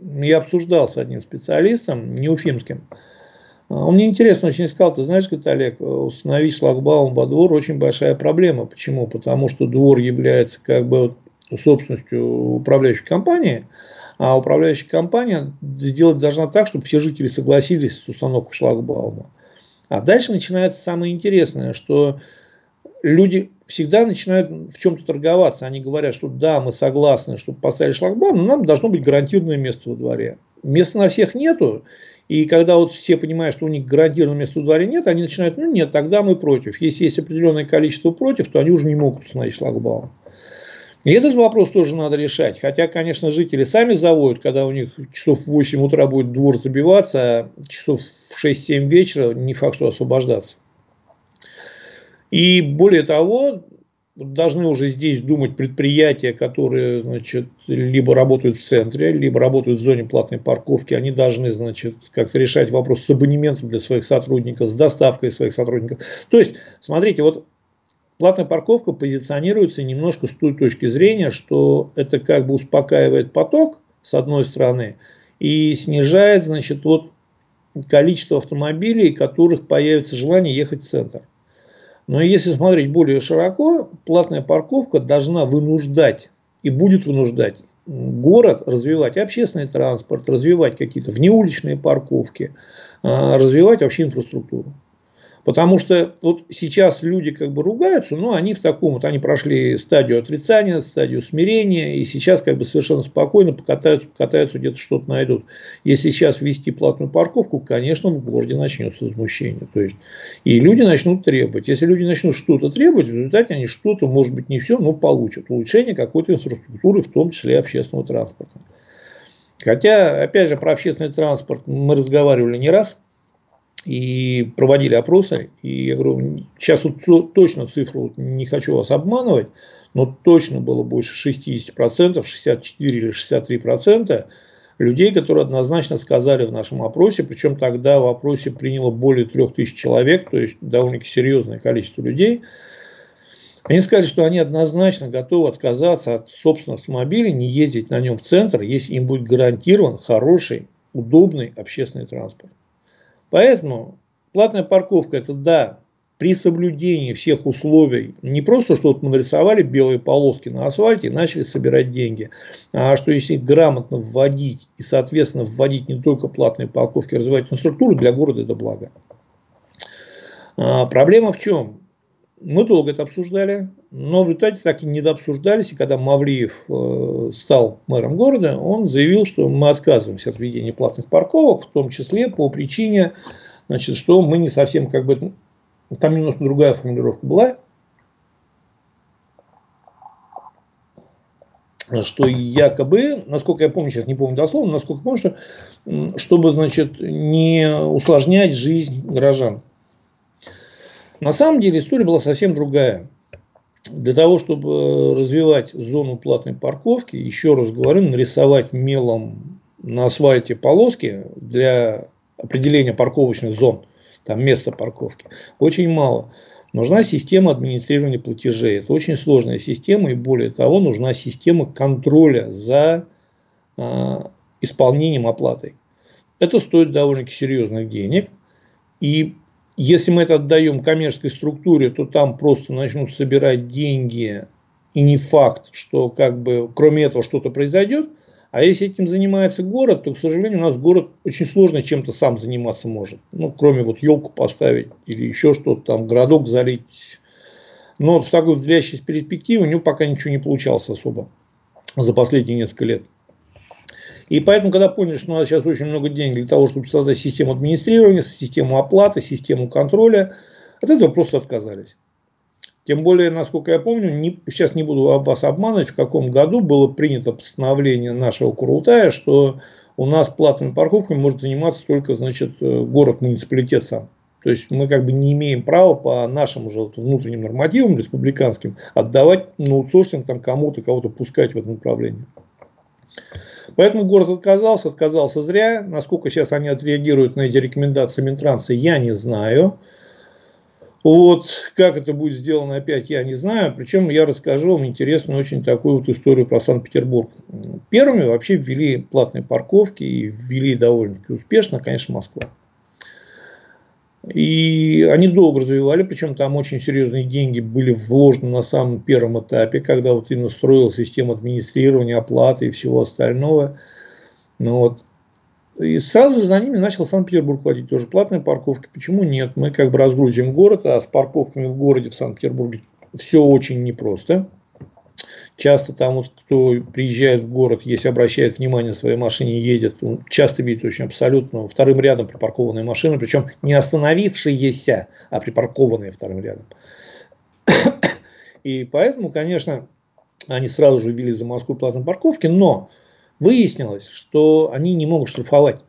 я обсуждал с одним специалистом, не уфимским, он мне интересно очень сказал, ты знаешь, говорит, Олег, установить шлагбаум во двор очень большая проблема. Почему? Потому что двор является как бы собственностью управляющей компании, а управляющая компания сделать должна так, чтобы все жители согласились с установкой шлагбаума. А дальше начинается самое интересное, что люди всегда начинают в чем-то торговаться. Они говорят, что да, мы согласны, чтобы поставили шлагбаум, но нам должно быть гарантированное место во дворе. Места на всех нету, и когда вот все понимают, что у них гарантированного места в дворе нет, они начинают, ну нет, тогда мы против. Если есть определенное количество против, то они уже не могут установить шлагбаум. И этот вопрос тоже надо решать. Хотя, конечно, жители сами заводят, когда у них часов в 8 утра будет двор забиваться, а часов в 6-7 вечера не факт, что освобождаться. И более того, должны уже здесь думать предприятия, которые значит, либо работают в центре, либо работают в зоне платной парковки. Они должны значит, как-то решать вопрос с абонементом для своих сотрудников, с доставкой своих сотрудников. То есть, смотрите, вот платная парковка позиционируется немножко с той точки зрения, что это как бы успокаивает поток, с одной стороны, и снижает значит, вот, количество автомобилей, которых появится желание ехать в центр. Но если смотреть более широко, платная парковка должна вынуждать и будет вынуждать город развивать общественный транспорт, развивать какие-то внеуличные парковки, а, развивать вообще инфраструктуру. Потому что вот сейчас люди как бы ругаются, но они в таком вот, они прошли стадию отрицания, стадию смирения, и сейчас как бы совершенно спокойно покатаются, покатаются где-то что-то найдут. Если сейчас ввести платную парковку, конечно, в городе начнется возмущение. То есть, и люди начнут требовать. Если люди начнут что-то требовать, в результате они что-то, может быть, не все, но получат. Улучшение какой-то инфраструктуры, в том числе общественного транспорта. Хотя, опять же, про общественный транспорт мы разговаривали не раз и проводили опросы. И я говорю, сейчас вот точно цифру не хочу вас обманывать, но точно было больше 60%, 64 или 63% людей, которые однозначно сказали в нашем опросе, причем тогда в опросе приняло более 3000 человек, то есть довольно серьезное количество людей, они сказали, что они однозначно готовы отказаться от собственного автомобиля, не ездить на нем в центр, если им будет гарантирован хороший, удобный общественный транспорт. Поэтому платная парковка – это да, при соблюдении всех условий, не просто, что вот мы нарисовали белые полоски на асфальте и начали собирать деньги, а что если грамотно вводить и, соответственно, вводить не только платные парковки, а развивать инфраструктуру, для города это благо. А, проблема в чем? Мы долго это обсуждали, но в результате так и не дообсуждались. И когда Мавлиев э, стал мэром города, он заявил, что мы отказываемся от введения платных парковок, в том числе по причине, значит, что мы не совсем как бы... Там немножко другая формулировка была. что якобы, насколько я помню, сейчас не помню дословно, насколько помню, что чтобы, значит, не усложнять жизнь горожан. На самом деле история была совсем другая. Для того, чтобы развивать зону платной парковки, еще раз говорю, нарисовать мелом на асфальте полоски для определения парковочных зон, там место парковки, очень мало. Нужна система администрирования платежей. Это очень сложная система, и более того, нужна система контроля за э, исполнением оплаты. Это стоит довольно серьезных денег. И если мы это отдаем коммерческой структуре, то там просто начнут собирать деньги, и не факт, что как бы кроме этого что-то произойдет. А если этим занимается город, то, к сожалению, у нас город очень сложно чем-то сам заниматься может. Ну, кроме вот елку поставить или еще что-то там, городок залить. Но вот в такой вдалящейся перспективе у него пока ничего не получалось особо за последние несколько лет. И поэтому, когда поняли, что у нас сейчас очень много денег для того, чтобы создать систему администрирования, систему оплаты, систему контроля, от этого просто отказались. Тем более, насколько я помню, не, сейчас не буду вас обманывать, в каком году было принято постановление нашего Курултая, что у нас платными парковками может заниматься только значит, э, город-муниципалитет сам. То есть мы как бы не имеем права по нашим уже вот внутренним нормативам республиканским отдавать на аутсорсинг там кому-то, кого-то пускать в это направление. Поэтому город отказался, отказался зря. Насколько сейчас они отреагируют на эти рекомендации Минтранса, я не знаю. Вот, как это будет сделано опять, я не знаю. Причем я расскажу вам интересную очень такую вот историю про Санкт-Петербург. Первыми вообще ввели платные парковки и ввели довольно-таки успешно, конечно, Москва. И они долго развивали, причем там очень серьезные деньги были вложены на самом первом этапе, когда вот именно строил систему администрирования, оплаты и всего остального. Ну вот. И сразу за ними начал Санкт-Петербург вводить тоже платные парковки. Почему нет? Мы как бы разгрузим город, а с парковками в городе в Санкт-Петербурге все очень непросто. Часто там вот кто приезжает в город, если обращает внимание на своей машине, едет, он часто видит очень абсолютно вторым рядом припаркованные машины, причем не остановившиеся, а припаркованные вторым рядом. И поэтому, конечно, они сразу же ввели за Москву платные парковки, но выяснилось, что они не могут штрафовать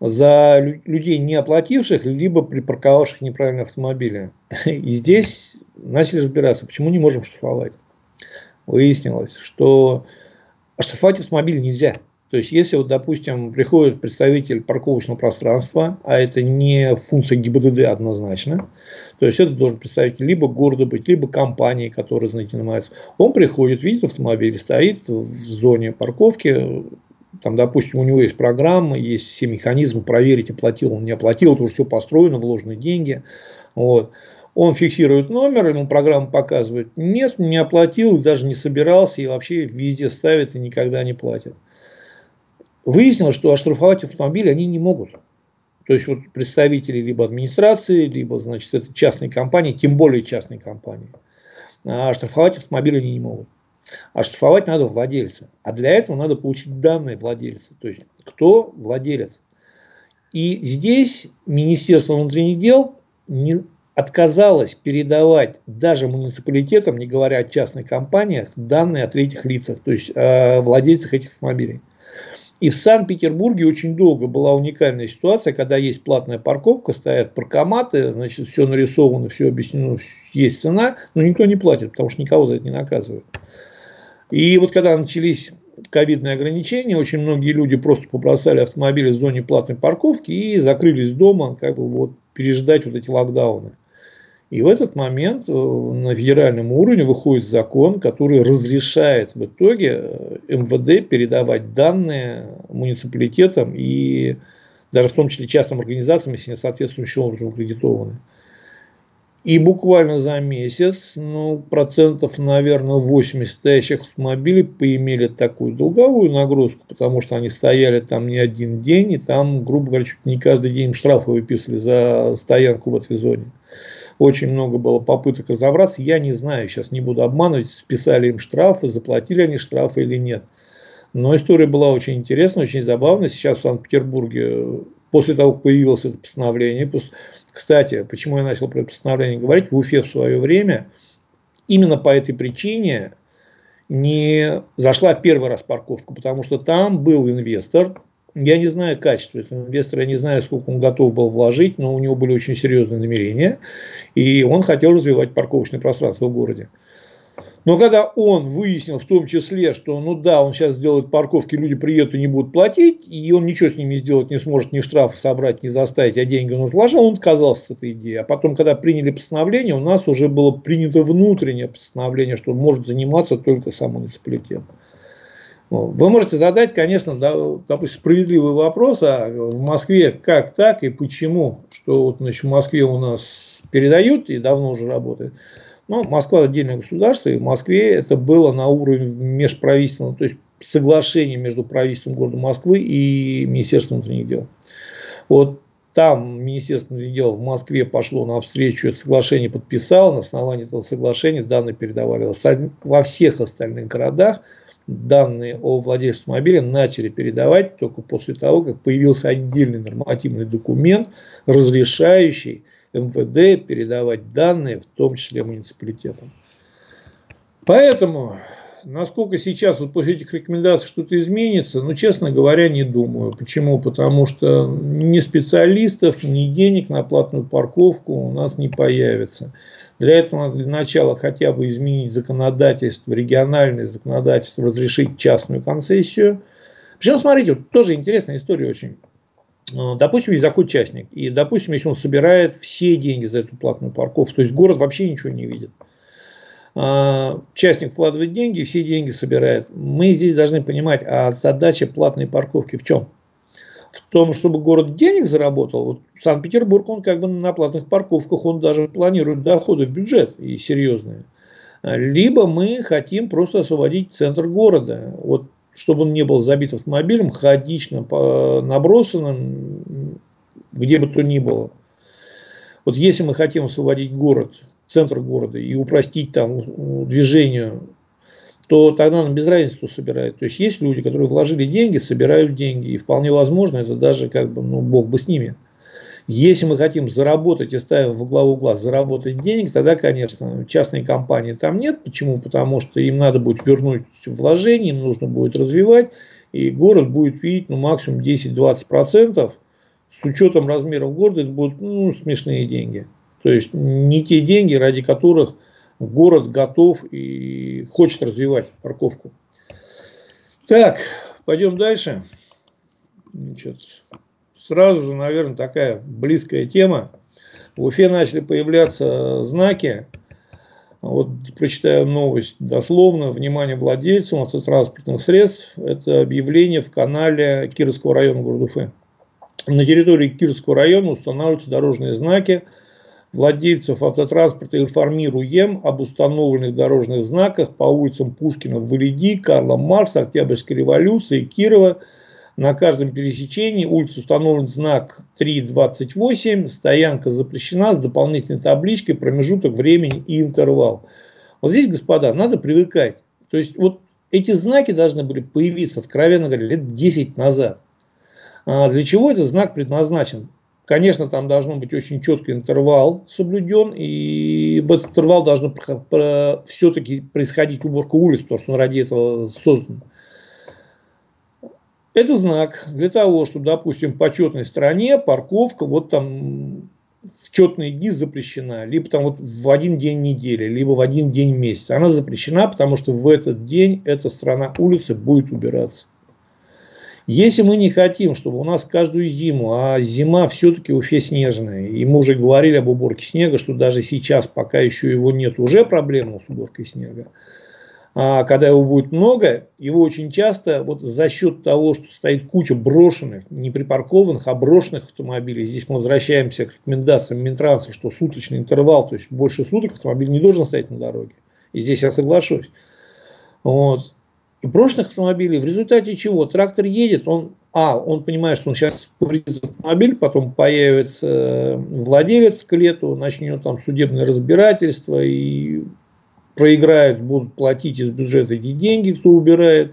за людей, не оплативших, либо припарковавших неправильно автомобили. И здесь начали разбираться, почему не можем штрафовать выяснилось, что оштрафовать автомобиль нельзя. То есть, если, вот, допустим, приходит представитель парковочного пространства, а это не функция ГИБДД однозначно, то есть, это должен представитель либо города быть, либо компании, которая занимается. Он приходит, видит автомобиль, стоит в зоне парковки, там, допустим, у него есть программа, есть все механизмы проверить, оплатил он, не оплатил, это уже все построено, вложены деньги. Вот. Он фиксирует номер, ему программа показывает, нет, не оплатил, даже не собирался и вообще везде ставит и никогда не платит. Выяснилось, что оштрафовать автомобиль они не могут. То есть вот представители либо администрации, либо, значит, это частные компании, тем более частные компании. А штрафовать автомобиль они не могут. А штрафовать надо владельца. А для этого надо получить данные владельца. То есть кто владелец. И здесь Министерство внутренних дел не отказалось передавать даже муниципалитетам, не говоря о частных компаниях, данные о третьих лицах, то есть о владельцах этих автомобилей. И в Санкт-Петербурге очень долго была уникальная ситуация, когда есть платная парковка, стоят паркоматы, значит, все нарисовано, все объяснено, есть цена, но никто не платит, потому что никого за это не наказывают. И вот когда начались ковидные ограничения, очень многие люди просто побросали автомобили в зоне платной парковки и закрылись дома, как бы вот переждать вот эти локдауны. И в этот момент э, на федеральном уровне выходит закон, который разрешает в итоге э, МВД передавать данные муниципалитетам и даже в том числе частным организациям, если они соответствующим образом аккредитованы. И буквально за месяц, ну, процентов, наверное, 80 стоящих автомобилей поимели такую долговую нагрузку, потому что они стояли там не один день, и там, грубо говоря, чуть не каждый день штрафы выписывали за стоянку в этой зоне. Очень много было попыток разобраться. Я не знаю, сейчас не буду обманывать, списали им штрафы, заплатили они штрафы или нет. Но история была очень интересная, очень забавная. Сейчас в Санкт-Петербурге, после того, как появилось это постановление, кстати, почему я начал про это постановление говорить, в Уфе в свое время, именно по этой причине не зашла первый раз парковка, потому что там был инвестор, я не знаю качества этого инвестора, я не знаю, сколько он готов был вложить, но у него были очень серьезные намерения. И он хотел развивать парковочное пространство в городе. Но когда он выяснил в том числе, что ну да, он сейчас сделает парковки, люди приедут и не будут платить, и он ничего с ними сделать не сможет, ни штрафы собрать, ни заставить, а деньги он вложил, он отказался от этой идеи. А потом, когда приняли постановление, у нас уже было принято внутреннее постановление, что может заниматься только сам муниципалитет. Вы можете задать, конечно, допустим, справедливый вопрос, а в Москве как так и почему, что вот, значит, в Москве у нас передают и давно уже работает. Но Москва отдельное государство, и в Москве это было на уровне межправительственного, то есть соглашение между правительством города Москвы и Министерством внутренних дел. Вот там Министерство внутренних дел в Москве пошло навстречу, это соглашение подписало, на основании этого соглашения данные передавали во всех остальных городах, данные о владельце автомобиля начали передавать только после того, как появился отдельный нормативный документ, разрешающий МВД передавать данные, в том числе муниципалитетам. Поэтому, насколько сейчас вот после этих рекомендаций что-то изменится, ну, честно говоря, не думаю. Почему? Потому что ни специалистов, ни денег на платную парковку у нас не появится. Для этого надо для начала хотя бы изменить законодательство, региональное законодательство, разрешить частную концессию. Причем, смотрите, вот тоже интересная история очень. Э, допустим, есть заходит частник, и, допустим, если он собирает все деньги за эту платную парковку, то есть город вообще ничего не видит. Э, частник вкладывает деньги, все деньги собирает. Мы здесь должны понимать, а задача платной парковки в чем? в том, чтобы город денег заработал. Вот Санкт-Петербург, он как бы на платных парковках, он даже планирует доходы в бюджет и серьезные. Либо мы хотим просто освободить центр города, вот, чтобы он не был забит автомобилем, хаотично набросанным, где бы то ни было. Вот если мы хотим освободить город, центр города и упростить там движение то тогда нам без разницы, кто собирает. То есть есть люди, которые вложили деньги, собирают деньги. И вполне возможно, это даже как бы, ну, Бог бы с ними. Если мы хотим заработать и ставим в главу глаз заработать денег, тогда, конечно, частной компании там нет. Почему? Потому что им надо будет вернуть вложения, им нужно будет развивать, и город будет видеть ну, максимум 10-20%. С учетом размеров города это будут ну, смешные деньги. То есть не те деньги, ради которых город готов и хочет развивать парковку. Так, пойдем дальше. Значит, сразу же, наверное, такая близкая тема. В Уфе начали появляться знаки. Вот прочитаю новость дословно. Внимание владельцам автотранспортных средств. Это объявление в канале Кировского района города Уфы. На территории Кировского района устанавливаются дорожные знаки – владельцев автотранспорта информируем об установленных дорожных знаках по улицам Пушкина, Валиди, Карла Маркса, Октябрьской революции, Кирова на каждом пересечении улицы установлен знак 3.28, стоянка запрещена с дополнительной табличкой, промежуток времени и интервал. Вот здесь, господа, надо привыкать. То есть вот эти знаки должны были появиться, откровенно говоря, лет 10 назад. А для чего этот знак предназначен? Конечно, там должно быть очень четкий интервал соблюден, и в этот интервал должна все-таки происходить уборка улиц, потому что он ради этого создан. Это знак для того, чтобы, допустим, по четной стороне парковка вот там в четные дни запрещена, либо там вот в один день недели, либо в один день месяца. Она запрещена, потому что в этот день эта сторона улицы будет убираться. Если мы не хотим, чтобы у нас каждую зиму, а зима все-таки Уфе снежная, и мы уже говорили об уборке снега, что даже сейчас, пока еще его нет, уже проблема с уборкой снега, когда его будет много, его очень часто вот за счет того, что стоит куча брошенных, не припаркованных, а брошенных автомобилей, здесь мы возвращаемся к рекомендациям Минтранса, что суточный интервал, то есть больше суток автомобиль не должен стоять на дороге. И здесь я соглашусь. Вот. И брошенных автомобилей, в результате чего трактор едет, он, а, он понимает, что он сейчас повредит автомобиль, потом появится э, владелец к лету, начнет там судебное разбирательство и проиграют, будут платить из бюджета эти деньги, кто убирает.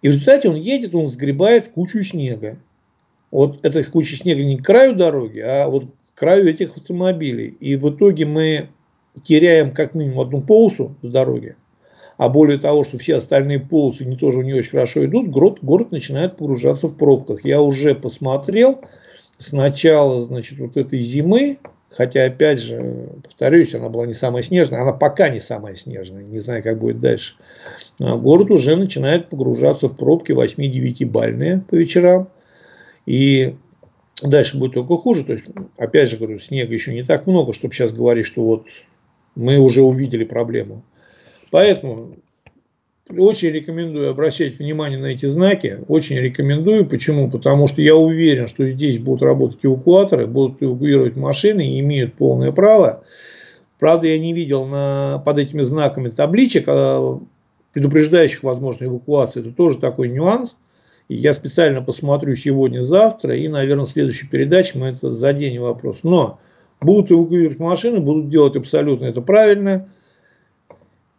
И в результате он едет, он сгребает кучу снега. Вот эта куча снега не к краю дороги, а вот к краю этих автомобилей. И в итоге мы теряем как минимум одну полосу с дороги. А более того, что все остальные полосы не тоже не очень хорошо идут, город, город начинает погружаться в пробках. Я уже посмотрел с начала значит, вот этой зимы, Хотя, опять же, повторюсь, она была не самая снежная, она пока не самая снежная, не знаю, как будет дальше. А город уже начинает погружаться в пробки 8-9 бальные по вечерам. И дальше будет только хуже. То есть, опять же говорю, снега еще не так много, чтобы сейчас говорить, что вот мы уже увидели проблему. Поэтому очень рекомендую обращать внимание на эти знаки. Очень рекомендую. Почему? Потому что я уверен, что здесь будут работать эвакуаторы, будут эвакуировать машины и имеют полное право. Правда, я не видел на, под этими знаками табличек, а, предупреждающих возможную эвакуацию. Это тоже такой нюанс. И я специально посмотрю сегодня-завтра, и, наверное, в следующей передаче мы это заденем вопрос. Но будут эвакуировать машины, будут делать абсолютно это правильно –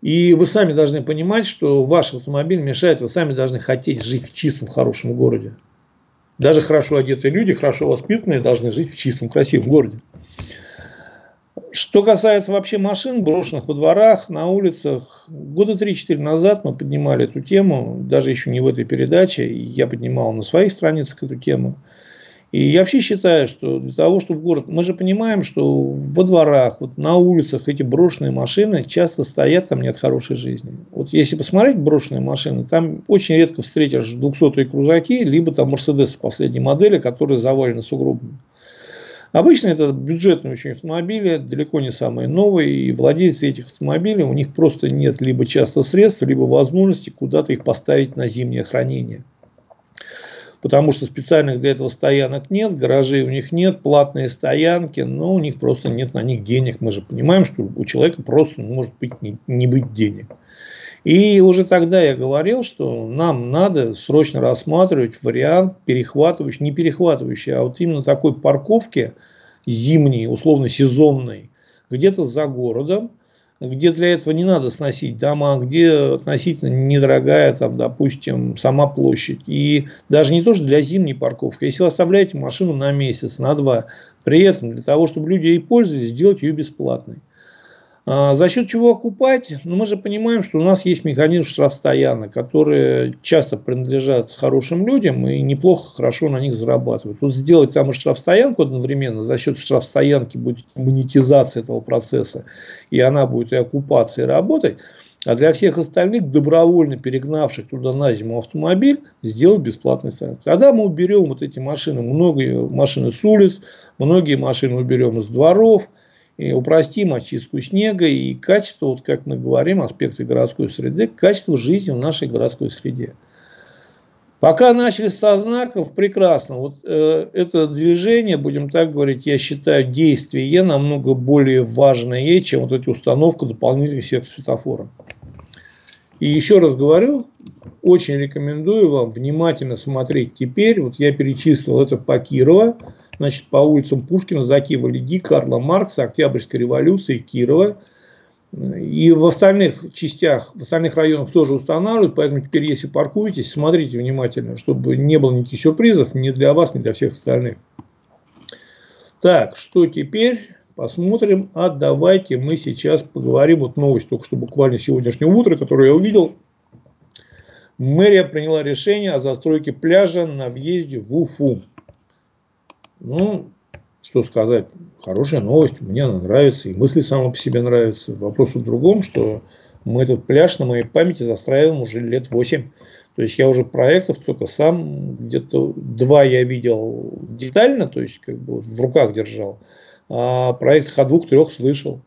и вы сами должны понимать, что ваш автомобиль мешает, вы сами должны хотеть жить в чистом, хорошем городе. Даже хорошо одетые люди, хорошо воспитанные, должны жить в чистом, красивом городе. Что касается вообще машин, брошенных во дворах, на улицах, года 3-4 назад мы поднимали эту тему, даже еще не в этой передаче, я поднимал на своих страницах эту тему. И я вообще считаю, что для того, чтобы город... Мы же понимаем, что во дворах, вот на улицах эти брошенные машины часто стоят, там нет хорошей жизни. Вот если посмотреть брошенные машины, там очень редко встретишь 200-е крузаки, либо там Мерседесы последней модели, которые завалены сугробами. Обычно это бюджетные очень автомобили, далеко не самые новые, и владельцы этих автомобилей, у них просто нет либо часто средств, либо возможности куда-то их поставить на зимнее хранение потому что специальных для этого стоянок нет, гаражей у них нет, платные стоянки, но у них просто нет на них денег. Мы же понимаем, что у человека просто может быть не, не быть денег. И уже тогда я говорил, что нам надо срочно рассматривать вариант перехватывающий, не перехватывающий, а вот именно такой парковки зимней, условно сезонной, где-то за городом, где для этого не надо сносить дома, где относительно недорогая, там, допустим, сама площадь. И даже не то, что для зимней парковки. Если вы оставляете машину на месяц, на два, при этом для того, чтобы люди ей пользовались, сделать ее бесплатной. А за счет чего окупать? Ну, мы же понимаем, что у нас есть механизм штрафстоянок, которые часто принадлежат хорошим людям и неплохо, хорошо на них зарабатывают. Вот сделать там и штрафстоянку одновременно, за счет штрафстоянки будет монетизация этого процесса, и она будет и оккупацией работать, а для всех остальных, добровольно перегнавших туда на зиму автомобиль, сделать бесплатный сайт. Тогда мы уберем вот эти машины, многие машины с улиц, многие машины уберем из дворов – и упростим очистку снега и качество, вот как мы говорим, аспекты городской среды, качество жизни в нашей городской среде. Пока начали со знаков, прекрасно. Вот э, это движение, будем так говорить, я считаю, действие намного более важное, чем вот эта установка дополнительных сеток светофора. И еще раз говорю, очень рекомендую вам внимательно смотреть теперь. Вот я перечислил это по Кирова, значит, по улицам Пушкина, Закива, Лиги, Карла Маркса, Октябрьской революции, Кирова. И в остальных частях, в остальных районах тоже устанавливают, поэтому теперь, если паркуетесь, смотрите внимательно, чтобы не было никаких сюрпризов ни для вас, ни для всех остальных. Так, что теперь? Посмотрим. А давайте мы сейчас поговорим. Вот новость только что буквально сегодняшнего утра, которую я увидел. Мэрия приняла решение о застройке пляжа на въезде в Уфу. Ну, что сказать, хорошая новость, мне она нравится, и мысли сама по себе нравятся. Вопрос в другом, что мы этот пляж на моей памяти застраиваем уже лет 8. То есть я уже проектов только сам, где-то два я видел детально, то есть как бы в руках держал, а проект о двух-трех слышал.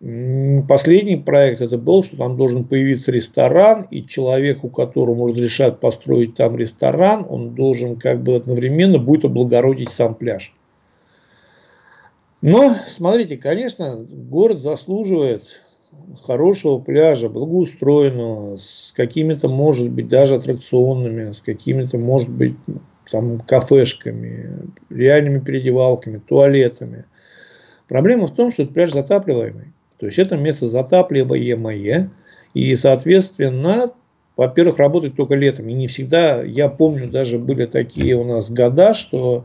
Последний проект это был, что там должен появиться ресторан, и человек, у которого разрешат построить там ресторан, он должен как бы одновременно будет облагородить сам пляж. Но, смотрите, конечно, город заслуживает хорошего пляжа, благоустроенного, с какими-то, может быть, даже аттракционными, с какими-то, может быть, там, кафешками, реальными переодевалками, туалетами. Проблема в том, что этот пляж затапливаемый. То есть это место затапливаемое. И, соответственно, во-первых, работает только летом. И не всегда, я помню, даже были такие у нас года, что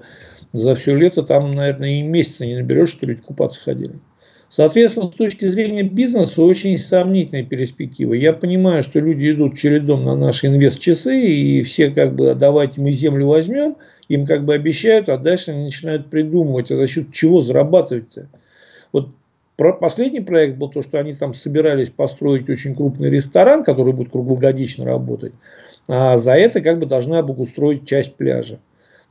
за все лето там, наверное, и месяца не наберешь, что люди купаться ходили. Соответственно, с точки зрения бизнеса очень сомнительная перспектива. Я понимаю, что люди идут чередом на наши инвест-часы, и все как бы, давайте мы землю возьмем, им как бы обещают, а дальше они начинают придумывать, а за счет чего зарабатывать-то. Вот про последний проект был то, что они там собирались построить очень крупный ресторан, который будет круглогодично работать, а за это как бы должны обустроить часть пляжа.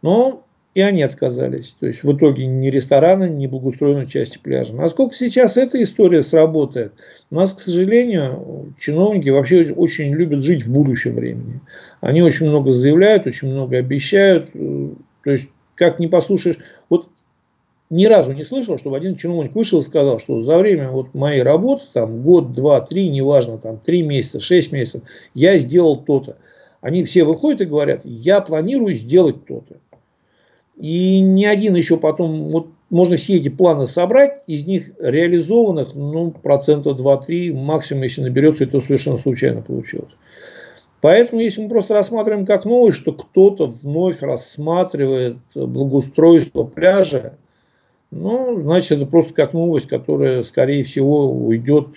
Но и они отказались. То есть в итоге ни ресторана, ни благоустроенной части пляжа. Насколько сейчас эта история сработает? У нас, к сожалению, чиновники вообще очень любят жить в будущем времени. Они очень много заявляют, очень много обещают. То есть, как не послушаешь, вот ни разу не слышал, чтобы один чиновник вышел и сказал, что за время вот моей работы, там год, два, три, неважно, там три месяца, шесть месяцев, я сделал то-то. Они все выходят и говорят, я планирую сделать то-то. И ни один еще потом, вот можно все эти планы собрать, из них реализованных, ну, процента 2-3, максимум, если наберется, это совершенно случайно получилось. Поэтому, если мы просто рассматриваем как новость, что кто-то вновь рассматривает благоустройство пляжа, ну, значит, это просто как новость, которая, скорее всего, уйдет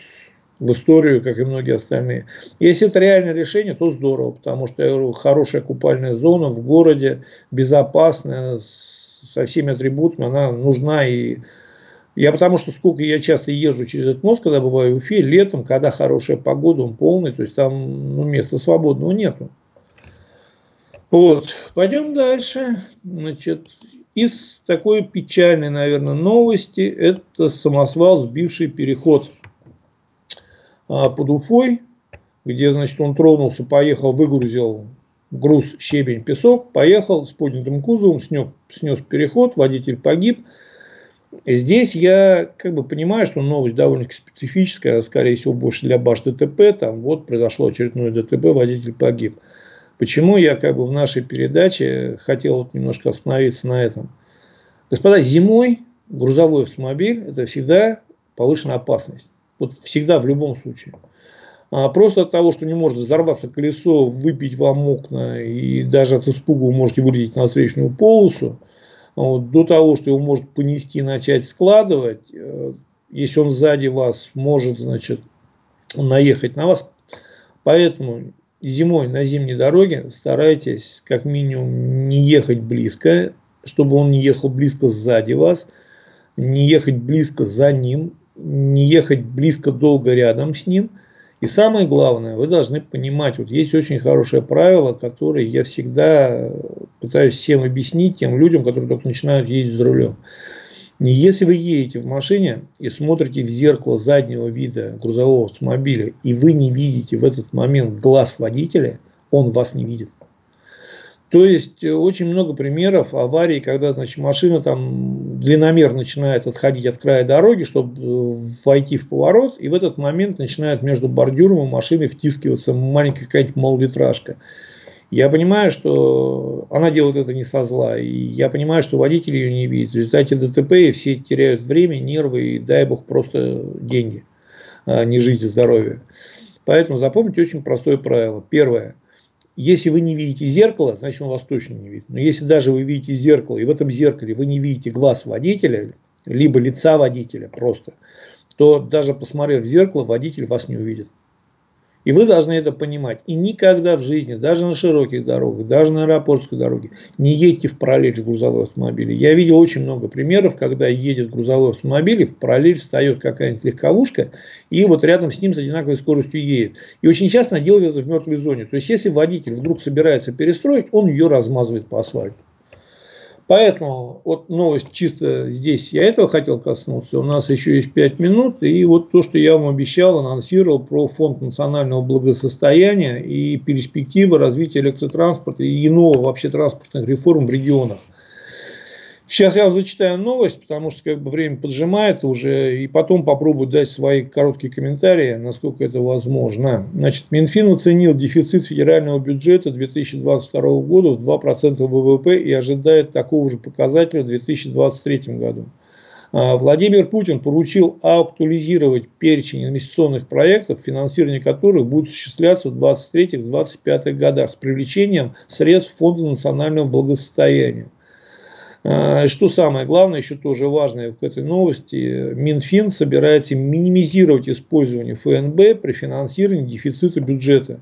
в историю, как и многие остальные. Если это реальное решение, то здорово, потому что я говорю, хорошая купальная зона в городе, безопасная, со всеми атрибутами, она нужна и я потому что сколько я часто езжу через этот мост, когда бываю в Уфе, летом, когда хорошая погода, он полный, то есть там ну, места свободного нету. Вот, пойдем дальше. Значит, из такой печальной, наверное, новости, это самосвал, сбивший переход а, под Уфой, где, значит, он тронулся, поехал, выгрузил груз, щебень, песок, поехал с поднятым кузовом, снес, снес переход, водитель погиб. Здесь я как бы понимаю, что новость довольно специфическая, скорее всего, больше для баш ДТП. Там вот произошло очередное ДТП, водитель погиб. Почему я как бы в нашей передаче хотел вот немножко остановиться на этом. Господа, зимой грузовой автомобиль – это всегда повышенная опасность. Вот всегда, в любом случае. А просто от того, что не может взорваться колесо, выпить вам окна и даже от испуга вы можете вылететь на встречную полосу, вот, до того, что его может понести начать складывать, э, если он сзади вас может, значит, наехать на вас. Поэтому зимой на зимней дороге старайтесь как минимум не ехать близко, чтобы он не ехал близко сзади вас, не ехать близко за ним, не ехать близко долго рядом с ним. И самое главное, вы должны понимать, вот есть очень хорошее правило, которое я всегда пытаюсь всем объяснить, тем людям, которые только начинают ездить за рулем. Если вы едете в машине и смотрите в зеркало заднего вида грузового автомобиля, и вы не видите в этот момент глаз водителя, он вас не видит. То есть э, очень много примеров аварий, когда значит, машина там длинномер начинает отходить от края дороги, чтобы э, войти в поворот, и в этот момент начинает между бордюром и машиной втискиваться маленькая какая-нибудь малолитражка. Я понимаю, что она делает это не со зла, и я понимаю, что водитель ее не видит. В результате ДТП все теряют время, нервы и, дай бог, просто деньги, а не жизнь и здоровье. Поэтому запомните очень простое правило. Первое – если вы не видите зеркало, значит он вас точно не видит. Но если даже вы видите зеркало, и в этом зеркале вы не видите глаз водителя, либо лица водителя просто, то даже посмотрев в зеркало, водитель вас не увидит. И вы должны это понимать. И никогда в жизни, даже на широких дорогах, даже на аэропортской дороге, не едьте в параллель с грузовой автомобилем. Я видел очень много примеров, когда едет грузовой автомобиль, и в параллель встает какая-нибудь легковушка, и вот рядом с ним с одинаковой скоростью едет. И очень часто она делает это в мертвой зоне. То есть, если водитель вдруг собирается перестроить, он ее размазывает по асфальту. Поэтому вот новость чисто здесь, я этого хотел коснуться. У нас еще есть 5 минут. И вот то, что я вам обещал, анонсировал про фонд национального благосостояния и перспективы развития электротранспорта и иного вообще транспортных реформ в регионах. Сейчас я вам зачитаю новость, потому что как бы время поджимает уже, и потом попробую дать свои короткие комментарии, насколько это возможно. Значит, Минфин оценил дефицит федерального бюджета 2022 года в 2% ВВП и ожидает такого же показателя в 2023 году. А, Владимир Путин поручил актуализировать перечень инвестиционных проектов, финансирование которых будет осуществляться в 2023-2025 годах с привлечением средств Фонда национального благосостояния. А, что самое главное, еще тоже важное в этой новости, Минфин собирается минимизировать использование ФНБ при финансировании дефицита бюджета.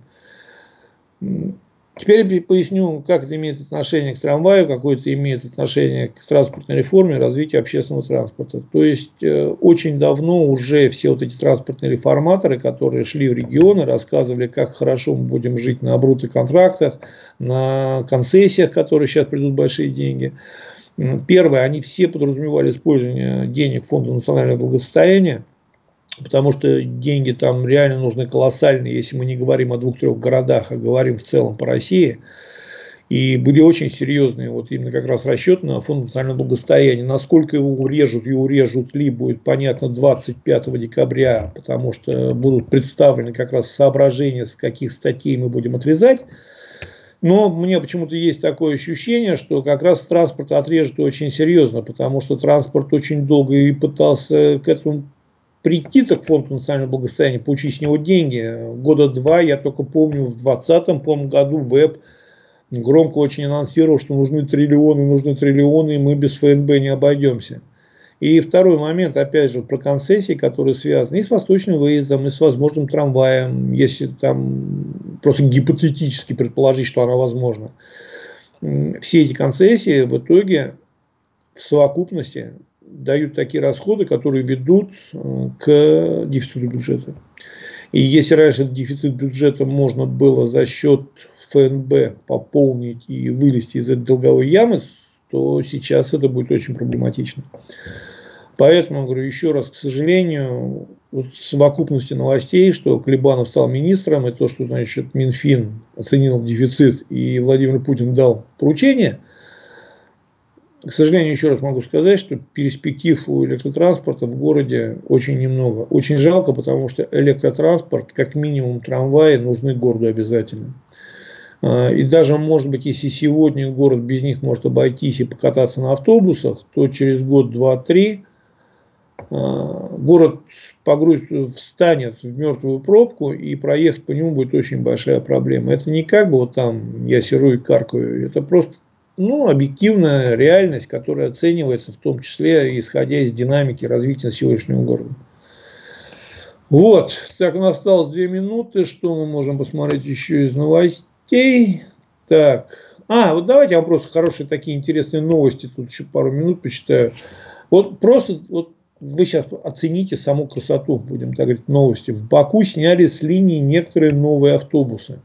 Теперь я поясню, как это имеет отношение к трамваю, какое это имеет отношение к транспортной реформе, развитию общественного транспорта. То есть, э, очень давно уже все вот эти транспортные реформаторы, которые шли в регионы, рассказывали, как хорошо мы будем жить на обрутых контрактах, на концессиях, которые сейчас придут большие деньги. Первое, они все подразумевали использование денег Фонда национального благосостояния, потому что деньги там реально нужны колоссальные, если мы не говорим о двух-трех городах, а говорим в целом по России. И были очень серьезные вот именно как раз расчеты на фонд национального благосостояния. Насколько его урежут и урежут ли, будет понятно 25 декабря, потому что будут представлены как раз соображения, с каких статей мы будем отрезать. Но мне почему-то есть такое ощущение, что как раз транспорт отрежет очень серьезно, потому что транспорт очень долго и пытался к этому прийти так к фонду национального благосостояния, получить с него деньги. Года два, я только помню, в 2020 году ВЭБ громко очень анонсировал, что нужны триллионы, нужны триллионы, и мы без ФНБ не обойдемся. И второй момент, опять же, про концессии, которые связаны и с восточным выездом, и с возможным трамваем, если там просто гипотетически предположить, что она возможна. Все эти концессии в итоге в совокупности дают такие расходы, которые ведут э, к дефициту бюджета. И если раньше этот дефицит бюджета можно было за счет ФНБ пополнить и вылезти из этой долговой ямы, то сейчас это будет очень проблематично. Поэтому, говорю еще раз, к сожалению, вот совокупности новостей, что Клебанов стал министром, и то, что значит, Минфин оценил дефицит и Владимир Путин дал поручение, к сожалению, еще раз могу сказать, что перспектив у электротранспорта в городе очень немного. Очень жалко, потому что электротранспорт, как минимум трамваи, нужны городу обязательно. А, и даже, может быть, если сегодня город без них может обойтись и покататься на автобусах, то через год, два, три а, город погрузит, встанет в мертвую пробку и проехать по нему будет очень большая проблема. Это не как бы вот там я сижу и каркаю, это просто ну, объективная реальность, которая оценивается в том числе исходя из динамики развития сегодняшнего города. Вот, так у нас осталось две минуты, что мы можем посмотреть еще из новостей новостей. Так. А, вот давайте я вам просто хорошие такие интересные новости, тут еще пару минут почитаю. Вот просто вот вы сейчас оцените саму красоту, будем так говорить, новости. В Баку сняли с линии некоторые новые автобусы.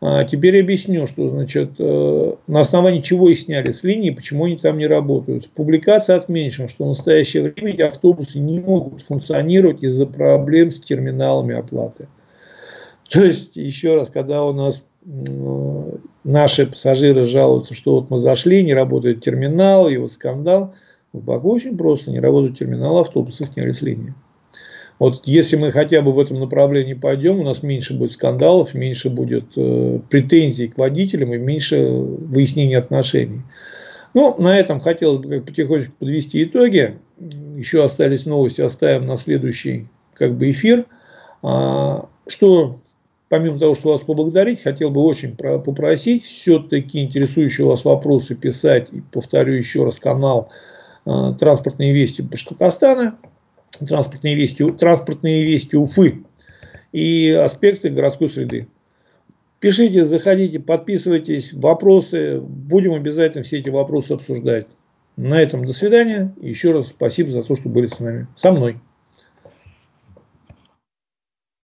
А теперь объясню, что значит, э, на основании чего их сняли с линии, почему они там не работают. В публикации отмечено, что в настоящее время эти автобусы не могут функционировать из-за проблем с терминалами оплаты. То есть, еще раз, когда у нас наши пассажиры жалуются, что вот мы зашли, не работает терминал, вот скандал. В Баку очень просто, не работает терминал, автобусы сняли с линии. Вот если мы хотя бы в этом направлении пойдем, у нас меньше будет скандалов, меньше будет э, претензий к водителям и меньше выяснений отношений. Ну, на этом хотелось бы потихонечку подвести итоги. Еще остались новости, оставим на следующий как бы, эфир. А, что, помимо того, что вас поблагодарить, хотел бы очень попросить все-таки интересующие вас вопросы писать, и повторю еще раз, канал а, «Транспортные вести Башкортостана», «Транспортные вести, транспортные вести Уфы» и аспекты городской среды. Пишите, заходите, подписывайтесь, вопросы. Будем обязательно все эти вопросы обсуждать. На этом до свидания. Еще раз спасибо за то, что были с нами. Со мной.